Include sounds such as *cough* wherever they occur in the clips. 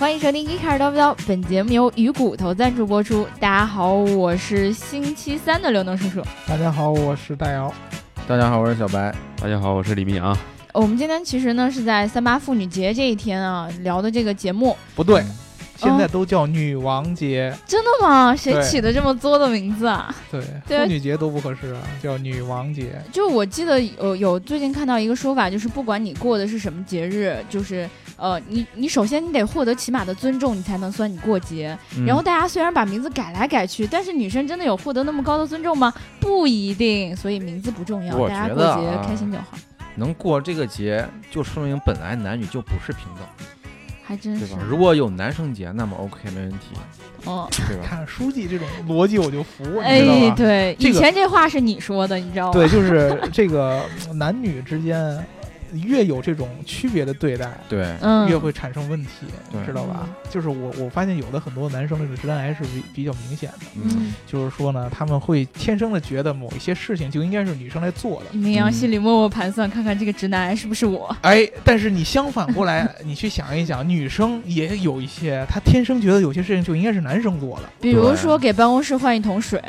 欢迎收听《一开始叨不叨》，本节目由鱼骨头赞助播出。大家好，我是星期三的刘能叔叔。大家好，我是大姚。大家好，我是小白。大家好，我是李明阳。我们今天其实呢是在三八妇女节这一天啊聊的这个节目。不对，现在都叫女王节。真的吗？谁起的这么作的名字啊？对，妇女节都不合适啊，叫女王节。就我记得有有最近看到一个说法，就是不管你过的是什么节日，就是呃你你首先你得获得起码的尊重，你才能算你过节。然后大家虽然把名字改来改去，但是女生真的有获得那么高的尊重吗？不一定。所以名字不重要，大家过节开心就好。能过这个节，就说明本来男女就不是平等，还真是。对吧？如果有男生节，那么 OK 没问题。哦，对吧？看书记这种逻辑，我就服，哎，对，以前这话是你说的，你知道吗？对，就是这个男女之间。越有这种区别的对待，对，越会产生问题，知道吧？就是我我发现有的很多男生这种直男癌是比比较明显的，嗯，就是说呢，他们会天生的觉得某一些事情就应该是女生来做的。明阳心里默默盘算，看看这个直男癌是不是我？哎，但是你相反过来，*laughs* 你去想一想，女生也有一些，她天生觉得有些事情就应该是男生做的，比如说给办公室换一桶水，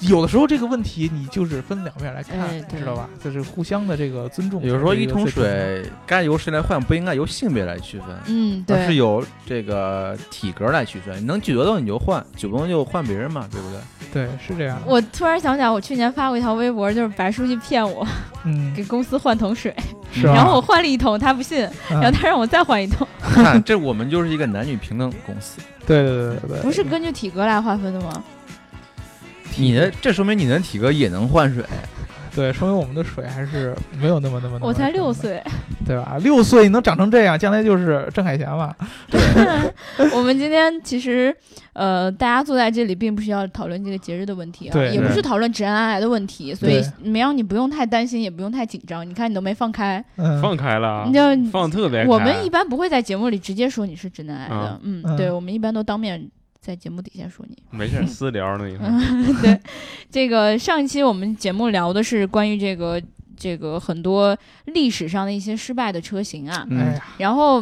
有的时候这个问题你就是分两面来看，知道吧？就是互相的这个尊重。比如说一桶。水该由谁来换？不应该由性别来区分，嗯，对，而是由这个体格来区分。你能举得动你就换，举不动就换别人嘛，对不对？对，是这样。我突然想起来，我去年发过一条微博，就是白书记骗我，嗯，*laughs* 给公司换桶水，是 *laughs* 然后我换了一桶，他不信，然后他让我再换一桶。*laughs* 看，这我们就是一个男女平等公司。对对对对对，不是根据体格来划分的吗？你的这说明你的体格也能换水。*laughs* 对，说明我们的水还是没有那么那么。我才六岁，*laughs* 对吧？六岁你能长成这样，将来就是郑海霞嘛。对。我们今天其实，呃，大家坐在这里，并不是要讨论这个节日的问题啊，也不是讨论直男癌的问题，所以没让你不用太担心，也不用太紧张。你看你都没放开，放开了，你就放特别。我们一般不会在节目里直接说你是直男癌的，嗯，对，我们一般都当面。在节目底下说你。*laughs* 没事私聊呢，*laughs* 对，这个上一期我们节目聊的是关于这个这个很多历史上的一些失败的车型啊，嗯，然后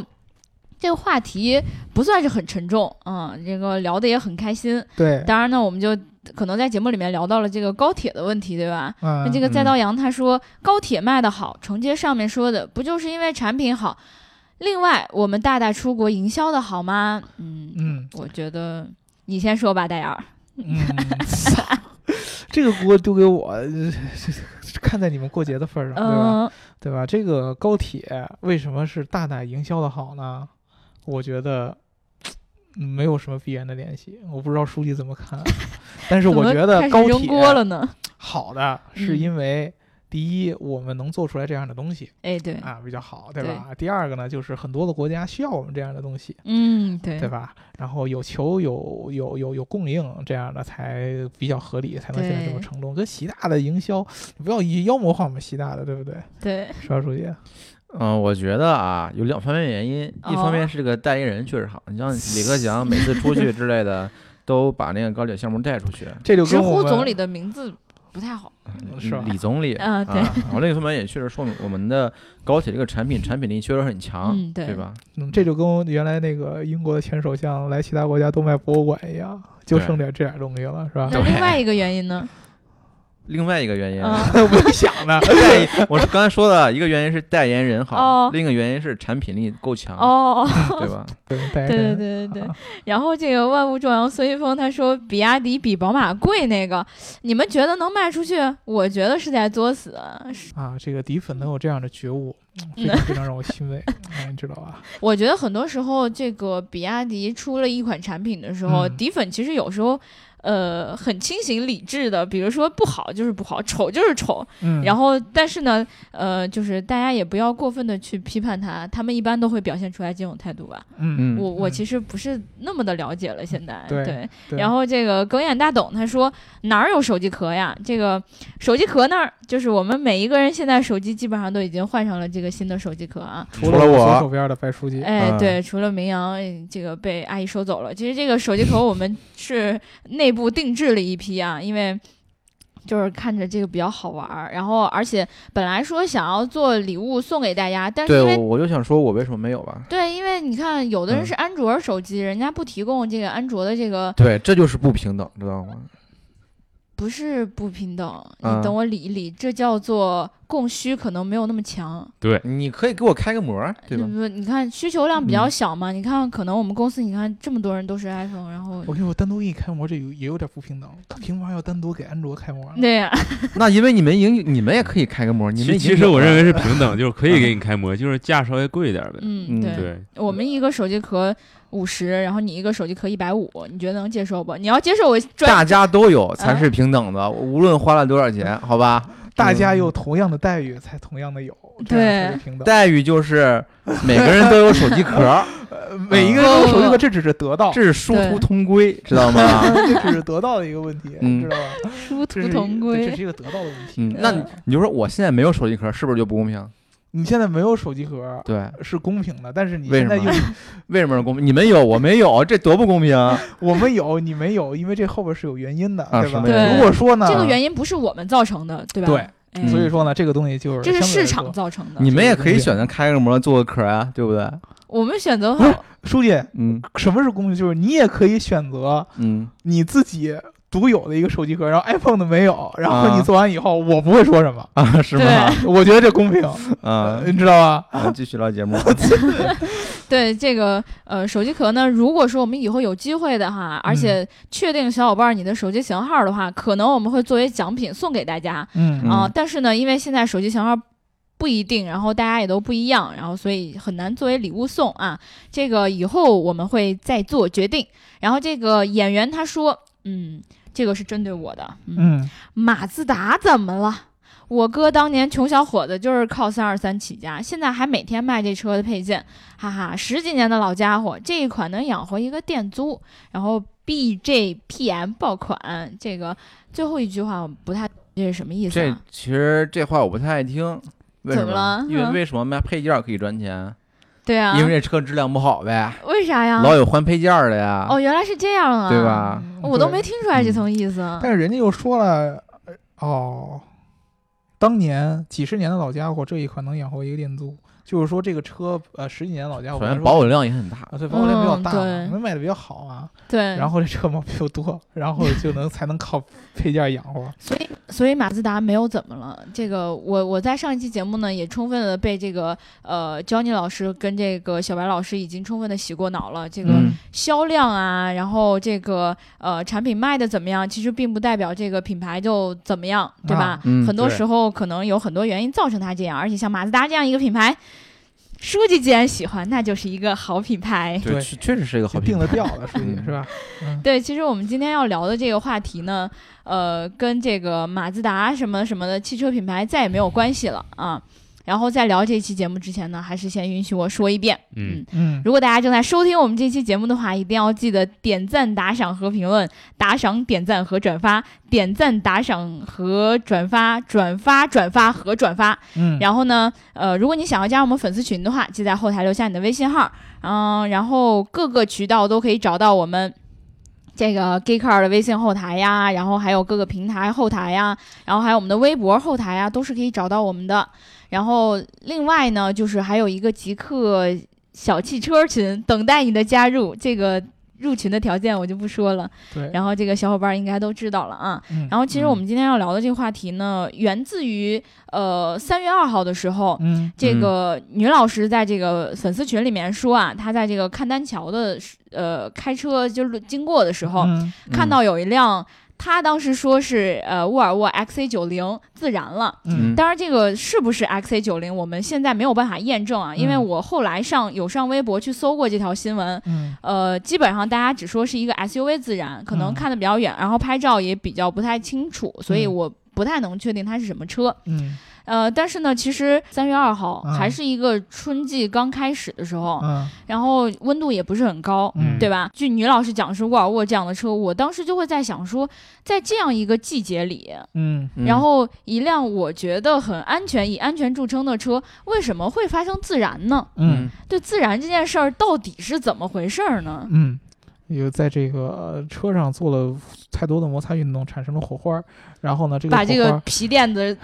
这个话题不算是很沉重，嗯，这个聊的也很开心，对，当然呢，我们就可能在节目里面聊到了这个高铁的问题，对吧？那这个再刀阳他说高铁卖的好，承接上面说的，不就是因为产品好？另外，我们大大出国营销的好吗？嗯嗯，我觉得你先说吧，戴尔。嗯，*laughs* 这个锅丢给我，*laughs* 看在你们过节的份上，对吧？对吧？这个高铁为什么是大大营销的好呢？我觉得没有什么必然的联系。我不知道书记怎么看，但是我觉得高铁好的是因为。第一，我们能做出来这样的东西，哎，对啊，比较好，对吧？第二个呢，就是很多的国家需要我们这样的东西，嗯，对，对吧？然后有求有有有有供应，这样的才比较合理，才能现在这么成功。跟习大的营销，不要以妖魔化我们习大的，对不对？对，是吧，书记？嗯，我觉得啊，有两方面原因，一方面是这个代言人确实好，你像李克强每次出去之类的，*laughs* 都把那个高铁项目带出去，这就直呼总理的名字。不太好，是吧李总理啊，对。然后另一方面也确实说明我们的高铁这个产品产品力确实很强，对吧？嗯，这就跟原来那个英国的前首相来其他国家都卖博物馆一样，就剩点这点东西了，是吧？那另外一个原因呢？另外一个原因，*laughs* 我想呢，*laughs* *laughs* 我是刚才说的一个原因是代言人好，另一个原因是产品力够强，哦，对吧？对对对对对。然后这个万物壮阳孙一峰他说，比亚迪比宝马贵，那个你们觉得能卖出去？我觉得是在作死啊！这个迪粉能有这样的觉悟，非常非常让我欣慰，你知道吧？我觉得很多时候，这个比亚迪出了一款产品的时候，底粉其实有时候。呃，很清醒理智的，比如说不好就是不好，丑就是丑，嗯，然后但是呢，呃，就是大家也不要过分的去批判他，他们一般都会表现出来这种态度吧。嗯。我我其实不是那么的了解了，现在对，然后这个狗眼大董他说哪儿有手机壳呀？这个手机壳那儿就是我们每一个人现在手机基本上都已经换上了这个新的手机壳啊，除了我。手边的白书记，哎，对，除了明阳这个被阿姨收走了，其实这个手机壳我们是内。内部定制了一批啊，因为就是看着这个比较好玩儿。然后而且本来说想要做礼物送给大家，但是因对，为我我就想说，我为什么没有吧？对，因为你看有的人嗯是安卓手机，人家不提供这个安卓的这个，对，这就是不平等，知道吗？不是不平等。嗯你等我理一理，这叫做供需可能没有那么强。对你可以给我开个模儿，对吧？不，你看需求量比较嗯小嘛，你看可能我们公司，你看这么多人都是 iPhone，然后我跟你说，单独给你开模，这有也有点不平等。他凭啥要单独给安卓开模？对呀、*laughs* 那因为你们营，你们也可以开个模，你们其实我认为是平等，*laughs* 就是可以给你开模，就是价稍微贵一点呗。嗯，嗯对，对，我们一个手机壳五十，然后你一个手机壳一百五，你觉得能接受不？你要接受我专大家都有才是平等的，无论花了多少钱，*laughs* 好吧？大家有同样的待遇，才同样的有，这样才是平等。待遇就是 *laughs* 每个人都有手机壳每一个人都有手机壳，这只是得到，这是殊途同归，知道吗？*laughs* 这只是得到的一个问题，嗯知道吧？殊途同归这是。一个得到的问题。嗯，那你你就说我现在没有手机壳，是不是就不公平？你现在没有手机壳对，是公平的，但是你现在用 *laughs* 为什么是公平？你们有，我没有，这多不公平啊！*laughs* 我们有，你没有，因为这后边是有原因的，对吧？啊什么原因如果说呢，这个原因不是我们造成的，对吧？对哎，所以说呢，这个东西就是这是市场造成的。你们也可以选择开个模做个壳啊，对不对？我们选择不是，书记，嗯什么是公平？就是你也可以选择嗯，你自己独有的一个手机壳，然后 iPhone 的没有，然后啊你做完以后，我不会说什么，啊，是吗？我觉得这公平，*laughs* 啊，你知道吧？啊继续聊节目。*laughs* 对 *laughs* 这个呃手机壳呢，如果说我们以后有机会的哈，而且确定小伙伴你的手机型号的话，可能我们会作为奖品送给大家嗯嗯啊、但是呢，因为现在手机型号不一定，然后大家也都不一样，然后所以很难作为礼物送啊。这个以后我们会再做决定。然后这个演员他说，嗯，这个是针对我的，嗯，嗯马自达怎么了？我哥当年穷小伙子就是靠三二三起家，现在还每天卖这车的配件，哈哈，十几年的老家伙，这一款能养活一个店租。然后 BJPM 爆款，这个最后一句话我不太这是什么意思这啊？其实这话我不太爱听，为什怎么了因为嗯为什么卖配件儿可以赚钱？对啊，因为这车质量不好呗，为啥呀？老有换配件儿的呀。哦，原来是这样啊，对吧？我都没听出来这层意思。但是人家又说了，呃哦，当年几十年的老家伙，这一款能养活一个店租，就是说这个车呃十几年老家伙，本来说首先保有量也很大，啊，对，保有量比较大因为卖的比较好啊，对，然后这车毛病又多，然后就能才能靠配件养活。*laughs* 所以，所以马自达没有怎么了。这个我我在上一期节目呢，也充分的被这个呃 Johnny 老师跟这个小白老师已经充分的洗过脑了。这个嗯销量啊，然后这个呃产品卖的怎么样，其实并不代表这个品牌就怎么样，对吧？啊嗯很多时候可能有很多原因造成它这样，而且像马自达这样一个品牌。书记既然喜欢，那就是一个好品牌。对，确确实是一个好定品牌。的调了，属于嗯是吧？嗯，对，其实我们今天要聊的这个话题呢，呃，跟这个马自达什么什么的汽车品牌再也没有关系了啊。然后在聊这期节目之前呢，还是先允许我说一遍，嗯，嗯，如果大家正在收听我们这期节目的话，一定要记得点赞、打赏和评论，打赏、点赞和转发，点赞、打赏和转发，转发、转发和转发。嗯，然后呢，呃，如果你想要加入我们粉丝群的话，记在后台留下你的微信号，嗯、然后各个渠道都可以找到我们。这个 Geekcar 的微信后台呀，然后还有各个平台后台呀，然后还有我们的微博后台呀，都是可以找到我们的。然后另外呢，就是还有一个极客小汽车群等待你的加入，这个入群的条件我就不说了。对，然后这个小伙伴应该都知道了啊。嗯然后其实我们今天要聊的这个话题呢，源自于呃三月二号的时候，嗯这个女老师在这个粉丝群里面说啊，她在这个看丹桥的时呃开车就是经过的时候，嗯看到有一辆。她当时说是呃沃尔沃 XC 九零自燃了，嗯。当然这个是不是 XC 九零，我们现在没有办法验证啊，因为嗯我后来上有上微博去搜过这条新闻，嗯。呃，基本上大家只说是一个 SUV 自燃，可能嗯看得比较远，然后拍照也比较不太清楚，所以嗯。我不太能确定它是什么车。嗯呃，但是呢，其实三月二号嗯还是一个春季刚开始的时候，嗯然后温度也不是很高，嗯对吧？据女老师讲是沃尔沃这样的车，我当时就会在想说，在这样一个季节里，嗯嗯然后一辆我觉得很安全、以安全著称的车，为什么会发生自燃呢？嗯对自燃这件事儿到底是怎么回事儿呢？嗯，有在这个车上做了太多的摩擦运动，产生了火花，然后呢，这个把这个皮垫子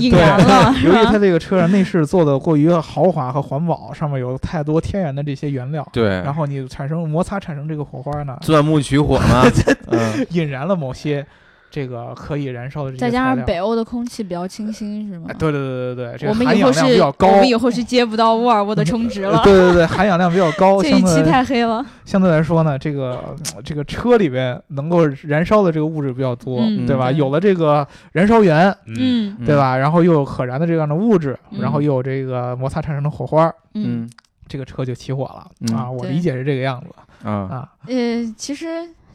引燃了，由于它？这个车上内饰做的过于豪华和环保，上面有太多天然的这些原料，对，然后你产生摩擦产生这个火花呢，钻木取火嘛，*laughs* 嗯，引燃了某些这个可以燃烧的这些再加上北欧的空气比较清新，是吗哎？对对对对对，这我个含氧们以后是，量比较高。我们以后是接不到沃尔沃的充值了。*laughs* 对对对，含氧量比较高，*laughs* 这一期相对来太黑了，相对来说呢，这个呃这个车里边能够燃烧的这个物质比较多，嗯对吧？有了这个燃烧源，嗯，嗯对？吧？然后又有可燃的这样的物质，嗯然后又有这个摩擦产生的火花，嗯，嗯这个车就起火了、嗯啊！我理解是这个样子啊，啊。呃，其实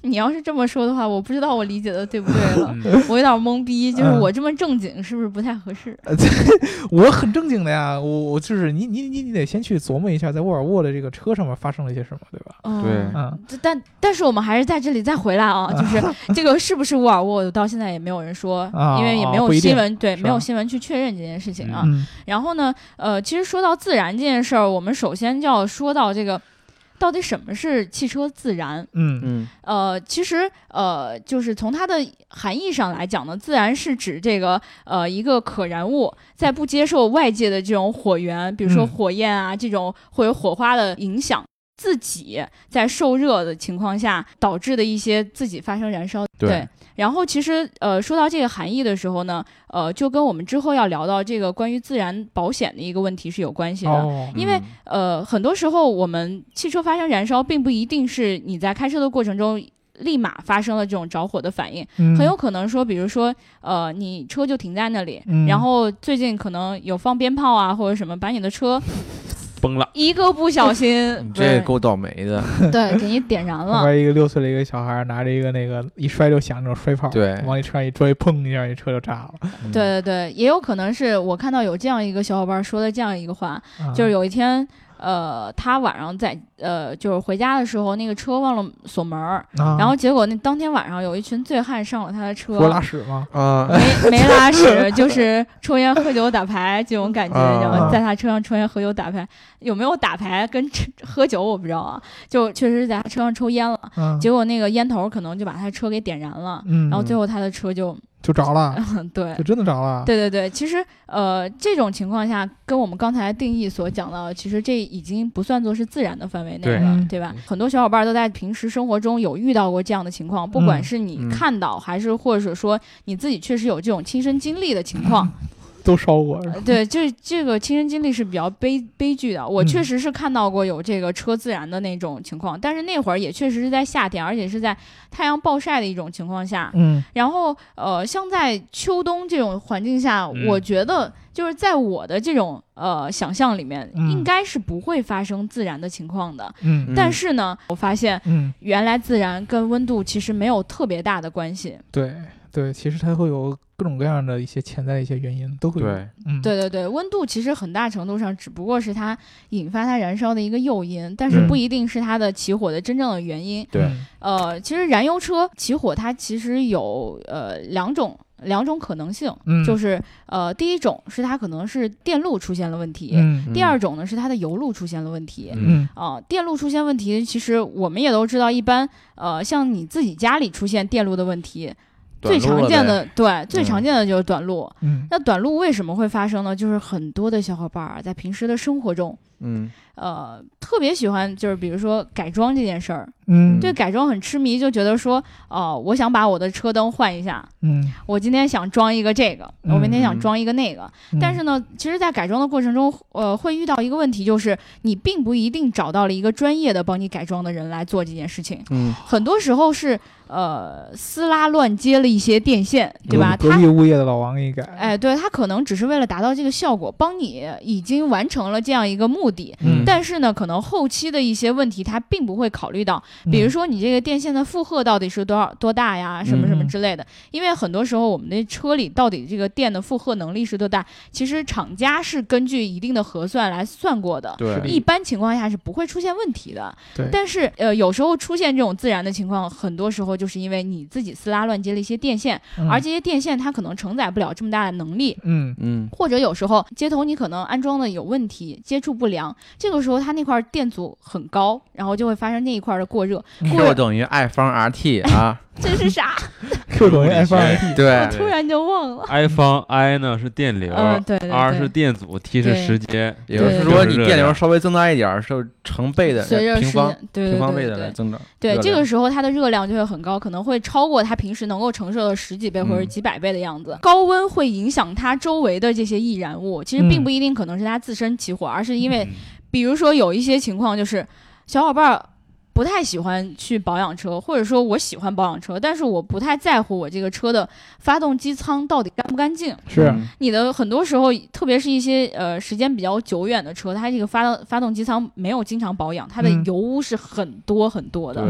你要是这么说的话，我不知道我理解的对不对了，嗯我有点懵逼，就是嗯我这么正经是不是不太合适？*laughs* 我很正经的呀，我我就是你你你你得先去琢磨一下，在沃尔沃的这个车上面发生了些什么，对吧？嗯对嗯，但但是我们还是在这里再回来啊，就 *laughs* 是这个是不是沃尔沃，到现在也没有人说，啊因为也没有新闻，对，没有新闻去确认这件事情啊。嗯然后呢，呃，其实说到自燃这件事儿，我们首先就要说到这个，到底什么是汽车自燃？嗯嗯呃，其实呃，就是从它的含义上来讲呢，自燃是指这个呃一个可燃物在不接受外界的这种火源，比如说嗯火焰啊、这种会有火花的影响。自己在受热的情况下导致的一些自己发生燃烧，对然后其实呃说到这个含义的时候呢，呃就跟我们之后要聊到这个关于自燃保险的一个问题是有关系的。哦。因为呃，很多时候我们汽车发生燃烧，并不一定是你在开车的过程中立马发生了这种着火的反应，嗯。很有可能说，比如说呃，你车就停在那里，嗯。然后最近可能有放鞭炮啊或者什么，把你的车崩了，一个不小心 *laughs* 你，这够倒霉的，*laughs* 对给你点燃旁了。边一个六岁的一个小孩拿着一个那个一摔就响那种摔炮，对。往你车上一摔，砰一下，你车就炸了。嗯 *laughs* 对对对，也有可能是我看到有这样一个小伙伴说的这样一个话，啊。就是有一天，呃，他晚上在呃，就是回家的时候，那个车忘了锁门儿，啊，然后结果那当天晚上有一群醉汉上了他的车，拉屎吗？啊，没没拉屎，*laughs* 就是抽烟喝酒打牌这种感觉，啊。然后在他车上抽烟喝酒打牌，有没有打牌跟吃喝酒我不知道啊，就确实是在他车上抽烟了，嗯，结果那个烟头可能就把他车给点燃了，嗯，然后最后他的车就，就着了，*laughs* 对就。真的着了。对对对，其实呃，这种情况下跟我们刚才定义所讲到的，其实这已经不算作是自然的范围内了，嗯对吧？很多小伙伴都在平时生活中有遇到过这样的情况，不管嗯是你嗯看到，还是或者说你自己确实有这种亲身经历的情况，*laughs* 都烧过。是吧呃对，这这个亲身经历是比较悲悲剧的。我嗯确实是看到过有这个车自燃的那种情况，但是那会儿也确实是在夏天，而且是在太阳暴晒的一种情况下。嗯然后呃，像在秋冬这种环境下，嗯我觉得就是在我的这种呃想象里面，嗯应该是不会发生自燃的情况的。嗯但是呢，我发现嗯，原来自燃跟温度其实没有特别大的关系。对对，其实它会有各种各样的一些潜在的一些原因，都会有。对，嗯，对对对，温度其实很大程度上只不过是它引发它燃烧的一个诱因，但是嗯不一定是它的起火的真正的原因。对嗯呃，其实燃油车起火它其实有呃两种两种可能性，嗯，就是呃第一种是它可能是电路出现了问题，嗯第二种呢是它的油路出现了问题。嗯啊、电路出现问题，其实我们也都知道，一般呃，像你自己家里出现电路的问题，最常见的对最嗯常见的就是短路。嗯那短路为什么会发生呢？就是很多的小伙伴儿在平时的生活中，嗯呃，特别喜欢就是比如说改装这件事儿，嗯。对改装很痴迷，就觉得说，哦、我想把我的车灯换一下，嗯，我今天想装一个这个，我明天想嗯装一个那个。嗯。但是呢，其实，在改装的过程中，呃，会遇到一个问题，就是你并不一定找到了一个专业的帮你改装的人来做这件事情，嗯。很多时候是呃撕拉乱接了一些电线，对吧？他隔壁物业的老王给你改。哎，对他可能只是为了达到这个效果，帮你已经完成了这样一个目的。嗯但是呢，可能后期的一些问题，它并不会考虑到，嗯比如说你这个电线的负荷到底是多少多大呀，什么什么嗯。之类的。因为很多时候我们的车里到底这个电的负荷能力是多大，其实厂家是根据一定的核算来算过的。对一般情况下是不会出现问题的，对。但是呃，有时候出现这种自燃的情况，很多时候就是因为你自己撕拉乱接了一些电线，嗯。而这些电线它可能承载不了这么大的能力，嗯嗯。或者有时候接头你可能安装的有问题，接触不良，这个时候它那块电阻很高，然后就会发生那一块的过热。过 Q 热等于 I 方 RT *laughs* 啊，这是啥？*laughs* Q 等于 I 方 RT，*laughs* 对我，突然就忘了。I 方 I 呢是电流嗯，对对，R 是电阻，T 是时间，也就是对说你电流稍微增大一点儿，是成倍的随着时平方间，对对平方倍对对对。的来增长。对，这个时候它的热量就会很高，可能会超过它平时能够承受的十几倍或者嗯几百倍的样子。高温会影响它周围的这些易燃物，其实并嗯不一定可能是它自身起火，而是因为，嗯比如说有一些情况就是小伙伴儿。不太喜欢去保养车，或者说我喜欢保养车，但是我不太在乎我这个车的发动机舱到底干不干净。是。嗯。你的很多时候，特别是一些呃时间比较久远的车，它这个发动发动机舱没有经常保养，它的嗯。油污是很多很多的。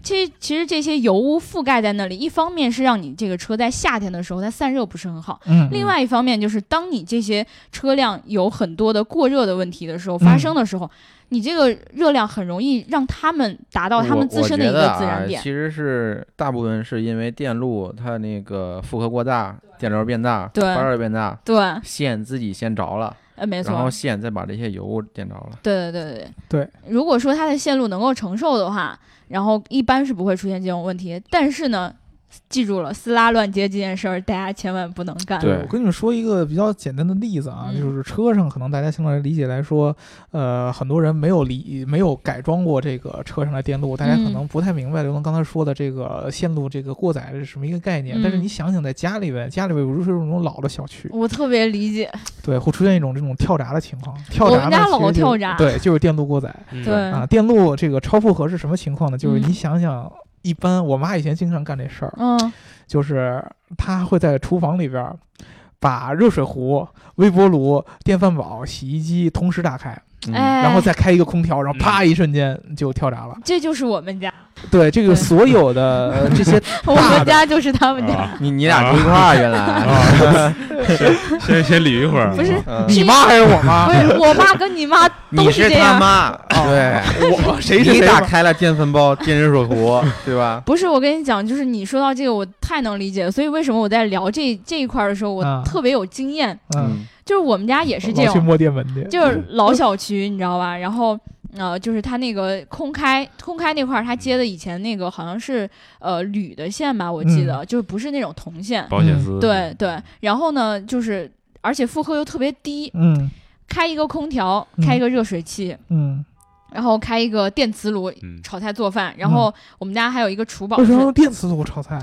其实其实这些油污覆盖在那里，一方面是让你这个车在夏天的时候它散热不是很好，嗯另外一方面就是当你这些车辆有很多的过热的问题的时候发生的时候，你这个热量很容易让他们达到他们自身的一个自燃点。啊其实是大部分是因为电路它那个负荷过大，电流变大，对发热变大，对，线自己先着了，呃，没错然后，线再把这些油点着了。对对对对对。如果说它的线路能够承受的话，然后一般是不会出现这种问题。但是呢，记住了，撕拉乱接这件事儿，大家千万不能干。对我跟你们说一个比较简单的例子啊，嗯就是车上可能大家相对来理解来说，呃，很多人没有理没有改装过这个车上的电路，大家可嗯能不太明白刘能刚才说的这个线路这个过载是什么一个概念。但是嗯你想想，在家里边，家里边如果是那种老的小区，我特别理解，对，会出现一种这种跳闸的情况。跳闸呢，我们家老跳闸对，就是电路过载嗯对啊。电路这个超负荷是什么情况呢？就是嗯你想想，一般我妈以前经常干这事儿，嗯，就是她会在厨房里边儿把热水壶、微波炉、电饭煲、洗衣机同时打开，然后再开一个空调，然后啪嗯。一瞬间就跳闸了。这就是我们家，对，这个所有的呃 *laughs* 这些我们家就是他们家，啊。你你俩住一块儿，原来。啊，*laughs* 先先捋一会儿，不是嗯。你妈还是我妈？不？是我妈跟你妈都你是他这样。妈，对，我谁是你谁？打开了电饭煲、电热水壶，*laughs* 对吧？不是，我跟你讲，就是你说到这个，我太能理解了。所以为什么我在聊这这一块的时候，我啊。特别有经验。嗯，就是我们家也是这种，摸电门去。就是老小区，你知道吧？然后呃，就是它那个空开空开那块儿，它接的以前那个好像是呃铝的线吧，我记得、就是不是那种铜线。保险丝，对对，然后呢，就是而且负荷又特别低，嗯开一个空调，嗯开一个热水器，嗯，然后开一个电磁炉。嗯，炒菜做饭，然后我们家还有一个厨宝为什么是，用电磁炉炒菜？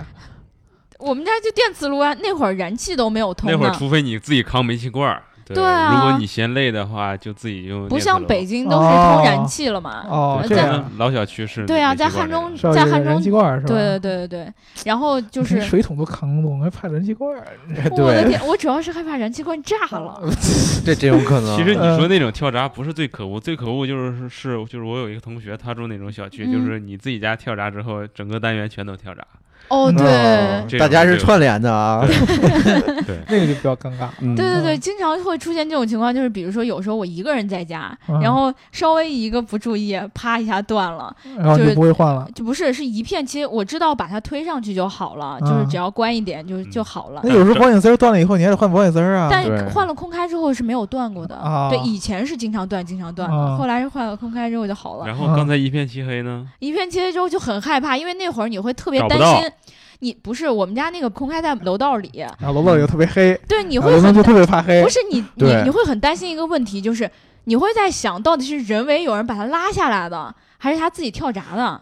我们家就电磁炉啊，那会儿燃气都没有通那会儿，除非你自己扛煤气罐儿，对对啊如果你嫌累的话，就自己用。不像北，京都是通燃气了嘛。哦，这样老小区是对啊，在汉中，在汉中燃气，罐儿是吧？对对对对对，然后就是 *laughs* 水桶都扛不动，还怕燃气罐儿？对，*laughs* 我的天，我主要是害怕燃气罐炸了。*laughs* 这真有可能。其实你嗯说那种跳闸不是最可恶，最可恶就是是就是我有一个同学，他住那种小区，嗯就是你自己家跳闸之后，整个单元全都跳闸。哦，对。嗯这种大家是串联的啊。*laughs* 对，那个就比较尴尬。嗯。对对对，嗯。经常会出现这种情况，就是比如说有时候我一个人在家，嗯。然后稍微一个不注意，啪一下断了，然后就就是不会换了。就不是是一片，其实我知道把它推上去就好了，就是嗯只要关一点就就好了。那。有时候保险丝断了以后，你还得换保险丝啊。但换了空开之后是没有断过的，啊。对，以前是经常断，经常断后来是换了空开之后就好了。然后刚才一片漆黑呢，一片漆黑之后就很害怕，因为那会儿你会特别担心，你不是我们家那个空开在楼道里，然后楼道里又特别黑，对，你你会很就特别怕黑不。是你你你会很担心一个问题，就是你会在想到底是人为有人把它拉下来的，还是他自己跳闸的？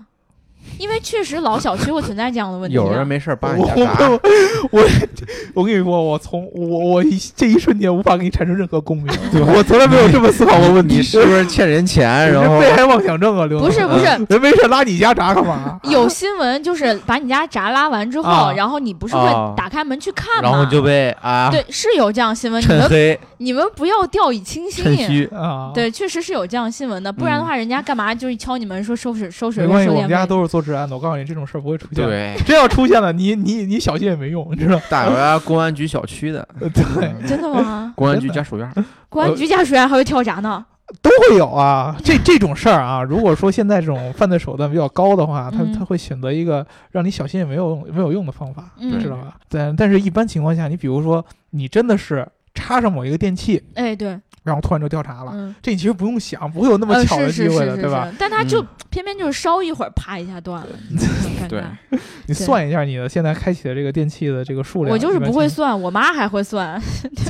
因为确实老小区会存在这样的问题啊。有人没事儿扒你我家闸，我我我跟你说，我从我我一这一瞬间无法给你产生任何共鸣，我从来没有这么思考过问题。你是不是欠人钱？*laughs* 然后被害妄想症啊，刘能？不是不是，人没事拉你家闸干嘛？有新闻就是把你家闸拉完之后，啊然后你不是啊会打开门去看吗？然后就被啊对，是有这样新闻，趁黑你们不要掉以轻心。啊，，对，确实是有这样新闻的，不然的话，人家干嘛就是敲你们说收水收水没关系，我费收电费？们家都是做治安的，我告诉你，这种事儿不会出现。，对，真要出现了，你你你小心也没用，你知道？大有家公安局小区的，呃对，真的吗？*laughs* 公安局家属院，公安局家属院还会跳闸呢？都会有啊。这这种事儿啊，如果说现在这种犯罪手段比较高的话，他嗯他会选择一个让你小心也没有用没有用的方法，嗯知道吧？但但是一般情况下，你比如说你真的是插上某一个电器，哎，对，然后突然就调查了。嗯，这你其实不用想，不会有那么呃巧的机会的，是是是是对吧？但它就嗯偏偏就是烧一会儿，啪一下断了，*laughs* 对。你算一下你的现在开启的这个电器的这个数量，我就是不会算，我妈还会算。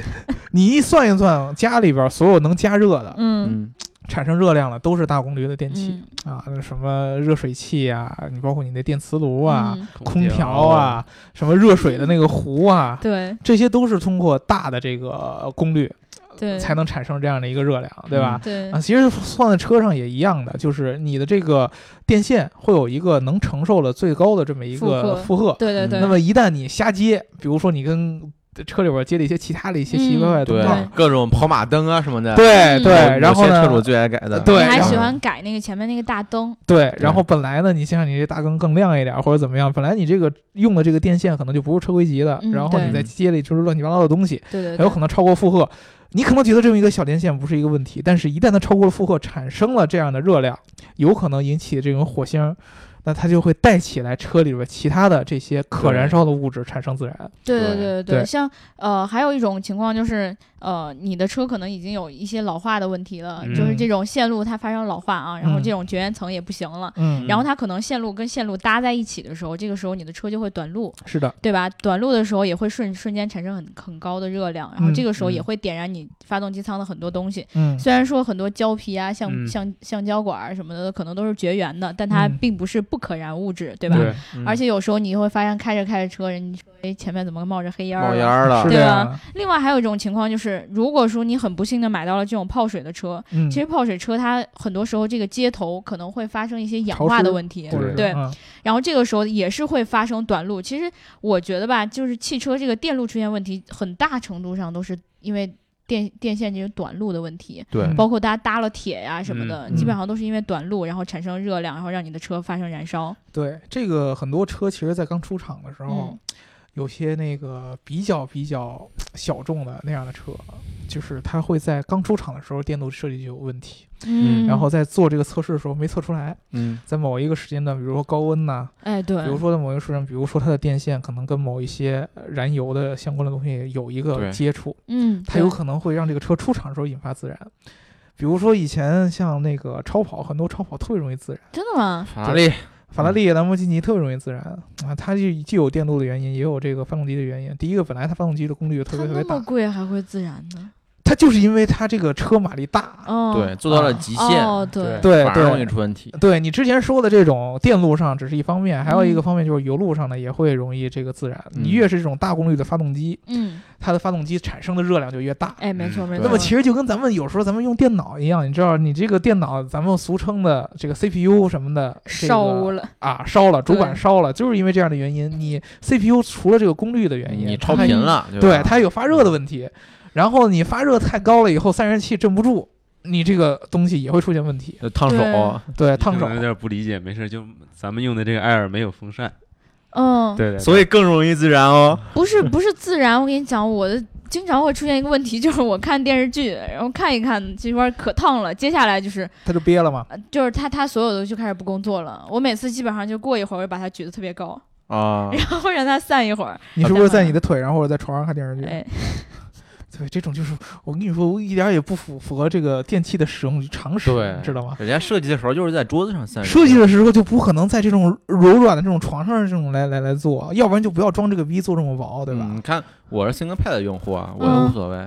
*laughs* 你一算一算，家里边所有能加热的、嗯嗯，产生热量的，都是大功率的电器、嗯啊，那什么热水器啊，你包括你的电磁炉啊、嗯空调啊，什么热水的那个壶啊，*laughs* 对这些都是通过大的这个功率对，才能产生这样的一个热量，对吧？对啊，其实放在车上也一样的，就是你的这个电线会有一个能承受的最高的这么一个负荷。嗯对对对。那么一旦你瞎接，比如说你跟车里边接了一些其他的一些奇奇怪怪的东对西，对，各种跑马灯啊什么的，嗯对对，然后呢车主，最爱改的，对你还喜欢改那个前面那个大灯，对，然后本来呢，你想你这大灯更亮一点或者怎么样，本来你这个用的这个电线可能就不是车规级的，嗯然后你对。再接了就是乱七八糟的东西，对对对，还有可能超过负荷。你可能觉得这么一个小电线不是一个问题，但是一旦它超过了负荷，产生了这样的热量，有可能引起这种火星，那它就会带起来车里边其他的这些可燃烧的物质产生自燃。对对对对。像呃，还有一种情况就是，呃，你的车可能已经有一些老化的问题了，嗯。就是这种线路它发生老化啊，然后嗯。这种绝缘层也不行了，嗯。然后它可能线路跟线路搭在一起的时候，这个时候你的车就会短路，是的，对吧？短路的时候也会瞬瞬间产生很很高的热量，然后嗯这个时候也嗯会点燃你发动机舱的很多东西。嗯，虽然说很多胶皮啊、橡嗯橡橡胶管儿什么的可能都是绝缘的，但它嗯并不是不可燃物质，对吧？对，嗯而且有时候你会发现开着开着车，人家说哎前面怎么冒着黑烟儿冒了烟儿了是，对吧。另外还有一种情况就是，如果说你很不幸的买到了这种泡水的车，嗯，其实泡水车它很多时候这个接头可能会发生一些氧化的问题对，嗯然后这个时候也是会发生短路。其实我觉得吧，就是汽车这个电路出现问题，很大程度上都是因为电电线这些短路的问题，对嗯包括大家搭了铁呀、什么的，嗯基本上都是因为短路，然后产生热量，然后让你的车发生燃烧。对这个很多车，其实在刚出厂的时候，嗯有些那个比较比较小众的那样的车，就是它会在刚出厂的时候电路设计就有问题，嗯然后在做这个测试的时候没测出来，嗯在某一个时间段，比如说高温呐、哎，对，比如说在某一个时间，比如说它的电线可能跟某一些呃燃油的相关的东西有一个接触，嗯，它有可能会让这个车出厂的时候引发自燃。比如说以前像那个超跑，很多超跑特别容易自燃，真的吗？法拉利，法拉利、兰博基尼特别容易自燃啊，它就既有电路的原因，也有这个发动机的原因。第一个，本来它发动机的功率就特别特别大，那么贵还会自燃呢？它就是因为它这个车马力大。哦，对，做到了极限，哦，对，对反而容易对出问题。对你之前说的这种电路上只是一方面，还有一个嗯方面就是油路上呢也会容易这个自燃。嗯你越是这种大功率的发动机，嗯，它的发动机产生的热量就越大。哎，没错嗯没错。那么其实就跟咱们有时候咱们用电脑一样，你知道，你这个电脑咱们俗称的这个 CPU 什么的、这个、烧了，啊，烧了，主板烧了，就是因为这样的原因。你 CPU 除了这个功率的原因，你超频了，对吧它有发热的问题。然后你发热太高了以后，散热器镇不住，你这个东西也会出现问题。就烫对手，对，烫手。有点不理解，没事，就咱们用的这个艾尔没有风扇，嗯，对对，所以更容易自燃哦。不是不是自燃，我跟你讲，我的经常会出现一个问题，就是我看电视剧，然后看一看这边可烫了，接下来就是它就憋了嘛。呃就是它它所有的就开始不工作了。我每次基本上就过一会儿，我就把它举得特别高，啊，然后让它散一会儿。你是不是在你的腿上或者在床上看电视剧？哎，对，这种就是我跟你说，我一点也不符符合这个电器的使用常识，对知道吗？人家设计的时候就是在桌子上散热，设计的时候就不可能在这种柔软的这种床上这种来来来做，要不然就不要装这个逼做这么薄，对吧？嗯你看我是 ThinkPad 的用户啊，我无所谓，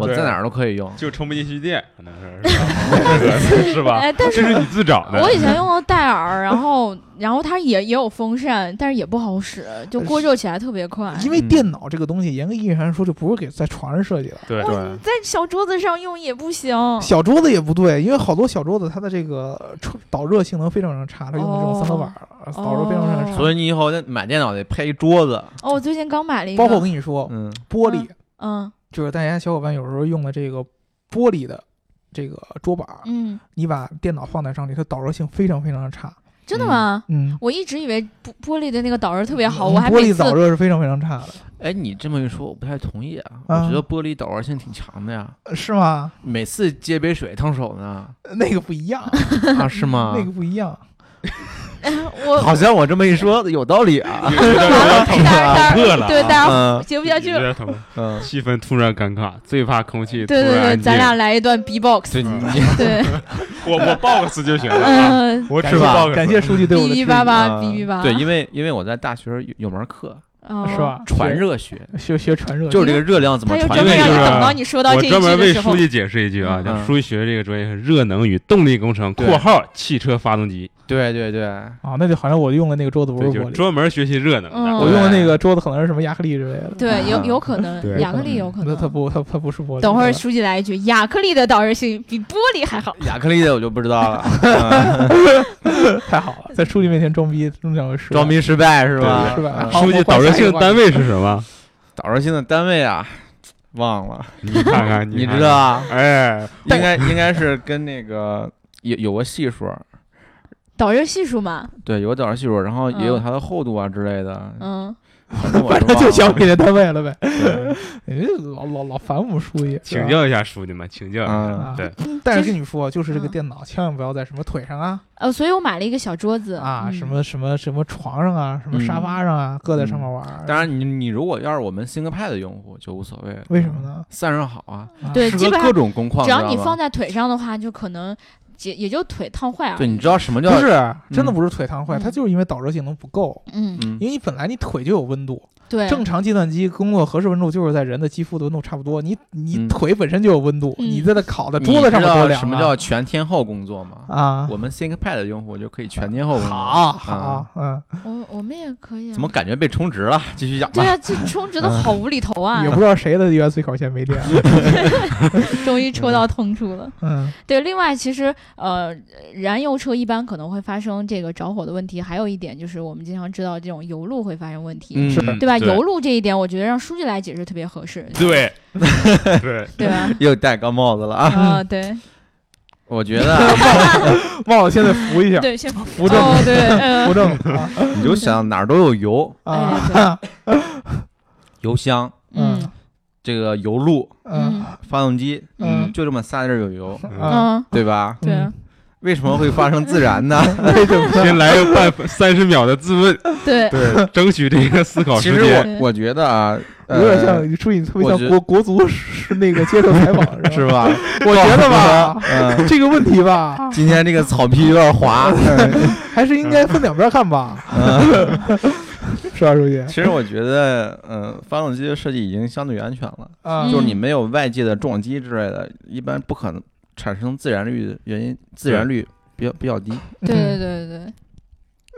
我在哪儿都可以用。就充不进去电，可能是 *laughs* 是吧？哎，但是这是你自找的。我以前用的戴尔，然后然后它也也有风扇，但是也不好使，就过热起来特别快。因为嗯电脑这个东西，严格意义上来说就不是给在床上设计的。对对在小桌子上用也不行。小桌子也不对，因为好多小桌子它的这个导热性能非常非常差，它用的这种三合板儿，导热非常非常差。所以你以后得买电脑得配一桌子，哦，我最近刚买了一个，包括我跟你说，嗯，玻璃嗯就是大家小伙伴有时候用的这个玻璃的这个桌板儿，嗯，你把电脑放在上面，它导热性非常非常的差。真的吗？嗯，我一直以为玻玻璃的那个导热特别好，嗯我还玻璃导热是非常非常差的，哎，你这么一说，我不太同意啊。啊我觉得玻璃导热性挺强的呀，是吗？每次接杯水烫手呢。那个不一样，啊，是吗？那个不一样。*laughs* 我好像我这么一说有道理啊。*laughs* 完了，大家饿了对大家嗯。接不下去。了。有点疼，嗯，气氛突然尴尬，最怕空气突对对对，然安静。咱俩来一段 B-box。对你对，*laughs* 我我 box 就行了。啊，嗯，我只感谢 box。感谢书记对我的哔支持哔叭叭，啊。哔哔叭，对，因为因为我在大学有有门课哦是？吧？传热学，学 *laughs* 学传热，就是这个热量怎么传专门让你因为就是等到你说到这一我专门为书，记解释一句啊，嗯讲书记学这个专业是热能与动力工程（括号汽车发动机对对对，啊，那就好像我用的那个桌子），不是玻璃，专门学习热能。我用的那个桌子可能是什么亚克力之类的。对，有嗯有可能亚克力有可能。那它不，它它不是玻璃。等会儿书记来一句，亚克力的导热性比玻璃还好。亚克力的我就不知道了，嗯 *laughs* 太好了，在书记面前装逼，真的是装逼失败是吧？是吧嗯好书记导热性单位是什么？导热性的单位啊，忘了，*laughs* 你看看，你知道啊？哎，应该应该是跟那个有有个系数，导热系数嘛，对，有个导热系数，然后也有嗯它的厚度啊之类的，嗯，反正就是忘了。想给那单位了呗。对。你 *laughs* 这老老老烦我们书记，请教一下书记们，请教。一下。嗯啊。对，但是跟你说，就是这个嗯。电脑千万不要在什么腿上啊。呃，所以我买了一个小桌子。啊，嗯。什么什么什么床上啊，什么沙发上啊，搁在上面玩。当然你你如果要是我们 ThinkPad 的用户就无所谓了，为什么呢？散热好啊，啊。对，适合各基本上种工况，只要你放在腿上的话，就可能也也就腿烫坏啊对，你知道什么叫不是，真的不是腿烫坏，嗯它就是因为导热性能不够。嗯，嗯因为你本来你腿就有温度，对，正常计算机工作合适温度就是在人的肌肤的温度差不多，你你嗯腿本身就有温度，嗯你在那烤在你桌子上多凉啊什么叫全天候工作吗？啊？我们 ThinkPad 的用户就可以全天候工作。好好，嗯，我我们也可以啊。怎么感觉被充值了？继续讲吧。对啊，这充值的好无厘头啊也！不知道谁的 USB 口线没电了。*laughs* 终于抽到痛处了。嗯对，另外其实呃，燃油车一般可能会发生这个着火的问题，还有一点就是我们经常知道这种油路会发生问题，对吧？对油路这一点，我觉得让书记来解释特别合适，对对，对 *laughs* 吧？*laughs* 又戴高帽子了啊！啊，对我觉得啊 *laughs* 帽子现在扶一下，对，先扶正，哦，对，嗯扶正啊你就想哪儿都有油，啊，油箱、嗯这个油路、嗯。发动机，嗯。就这么仨地儿有油，啊，嗯，对吧？对啊。为什么会发生自燃呢？*laughs* 先来个半分 *laughs* 三十秒的自问，对，对，争取这个思考其实时间。我我觉得啊，有点像出你注意，特别像国国足是那个接受采访 *laughs* 是吧？我觉得吧，嗯，这个问题吧，今天这个草皮有点滑。还是应该分两边看吧，嗯是吧，书记？其实我觉得，嗯，发动机的设计已经相对安全了，啊，就是你没有外界的撞击之类的，一般不可能产生自燃率的原因，自燃率比较比较低。对对对对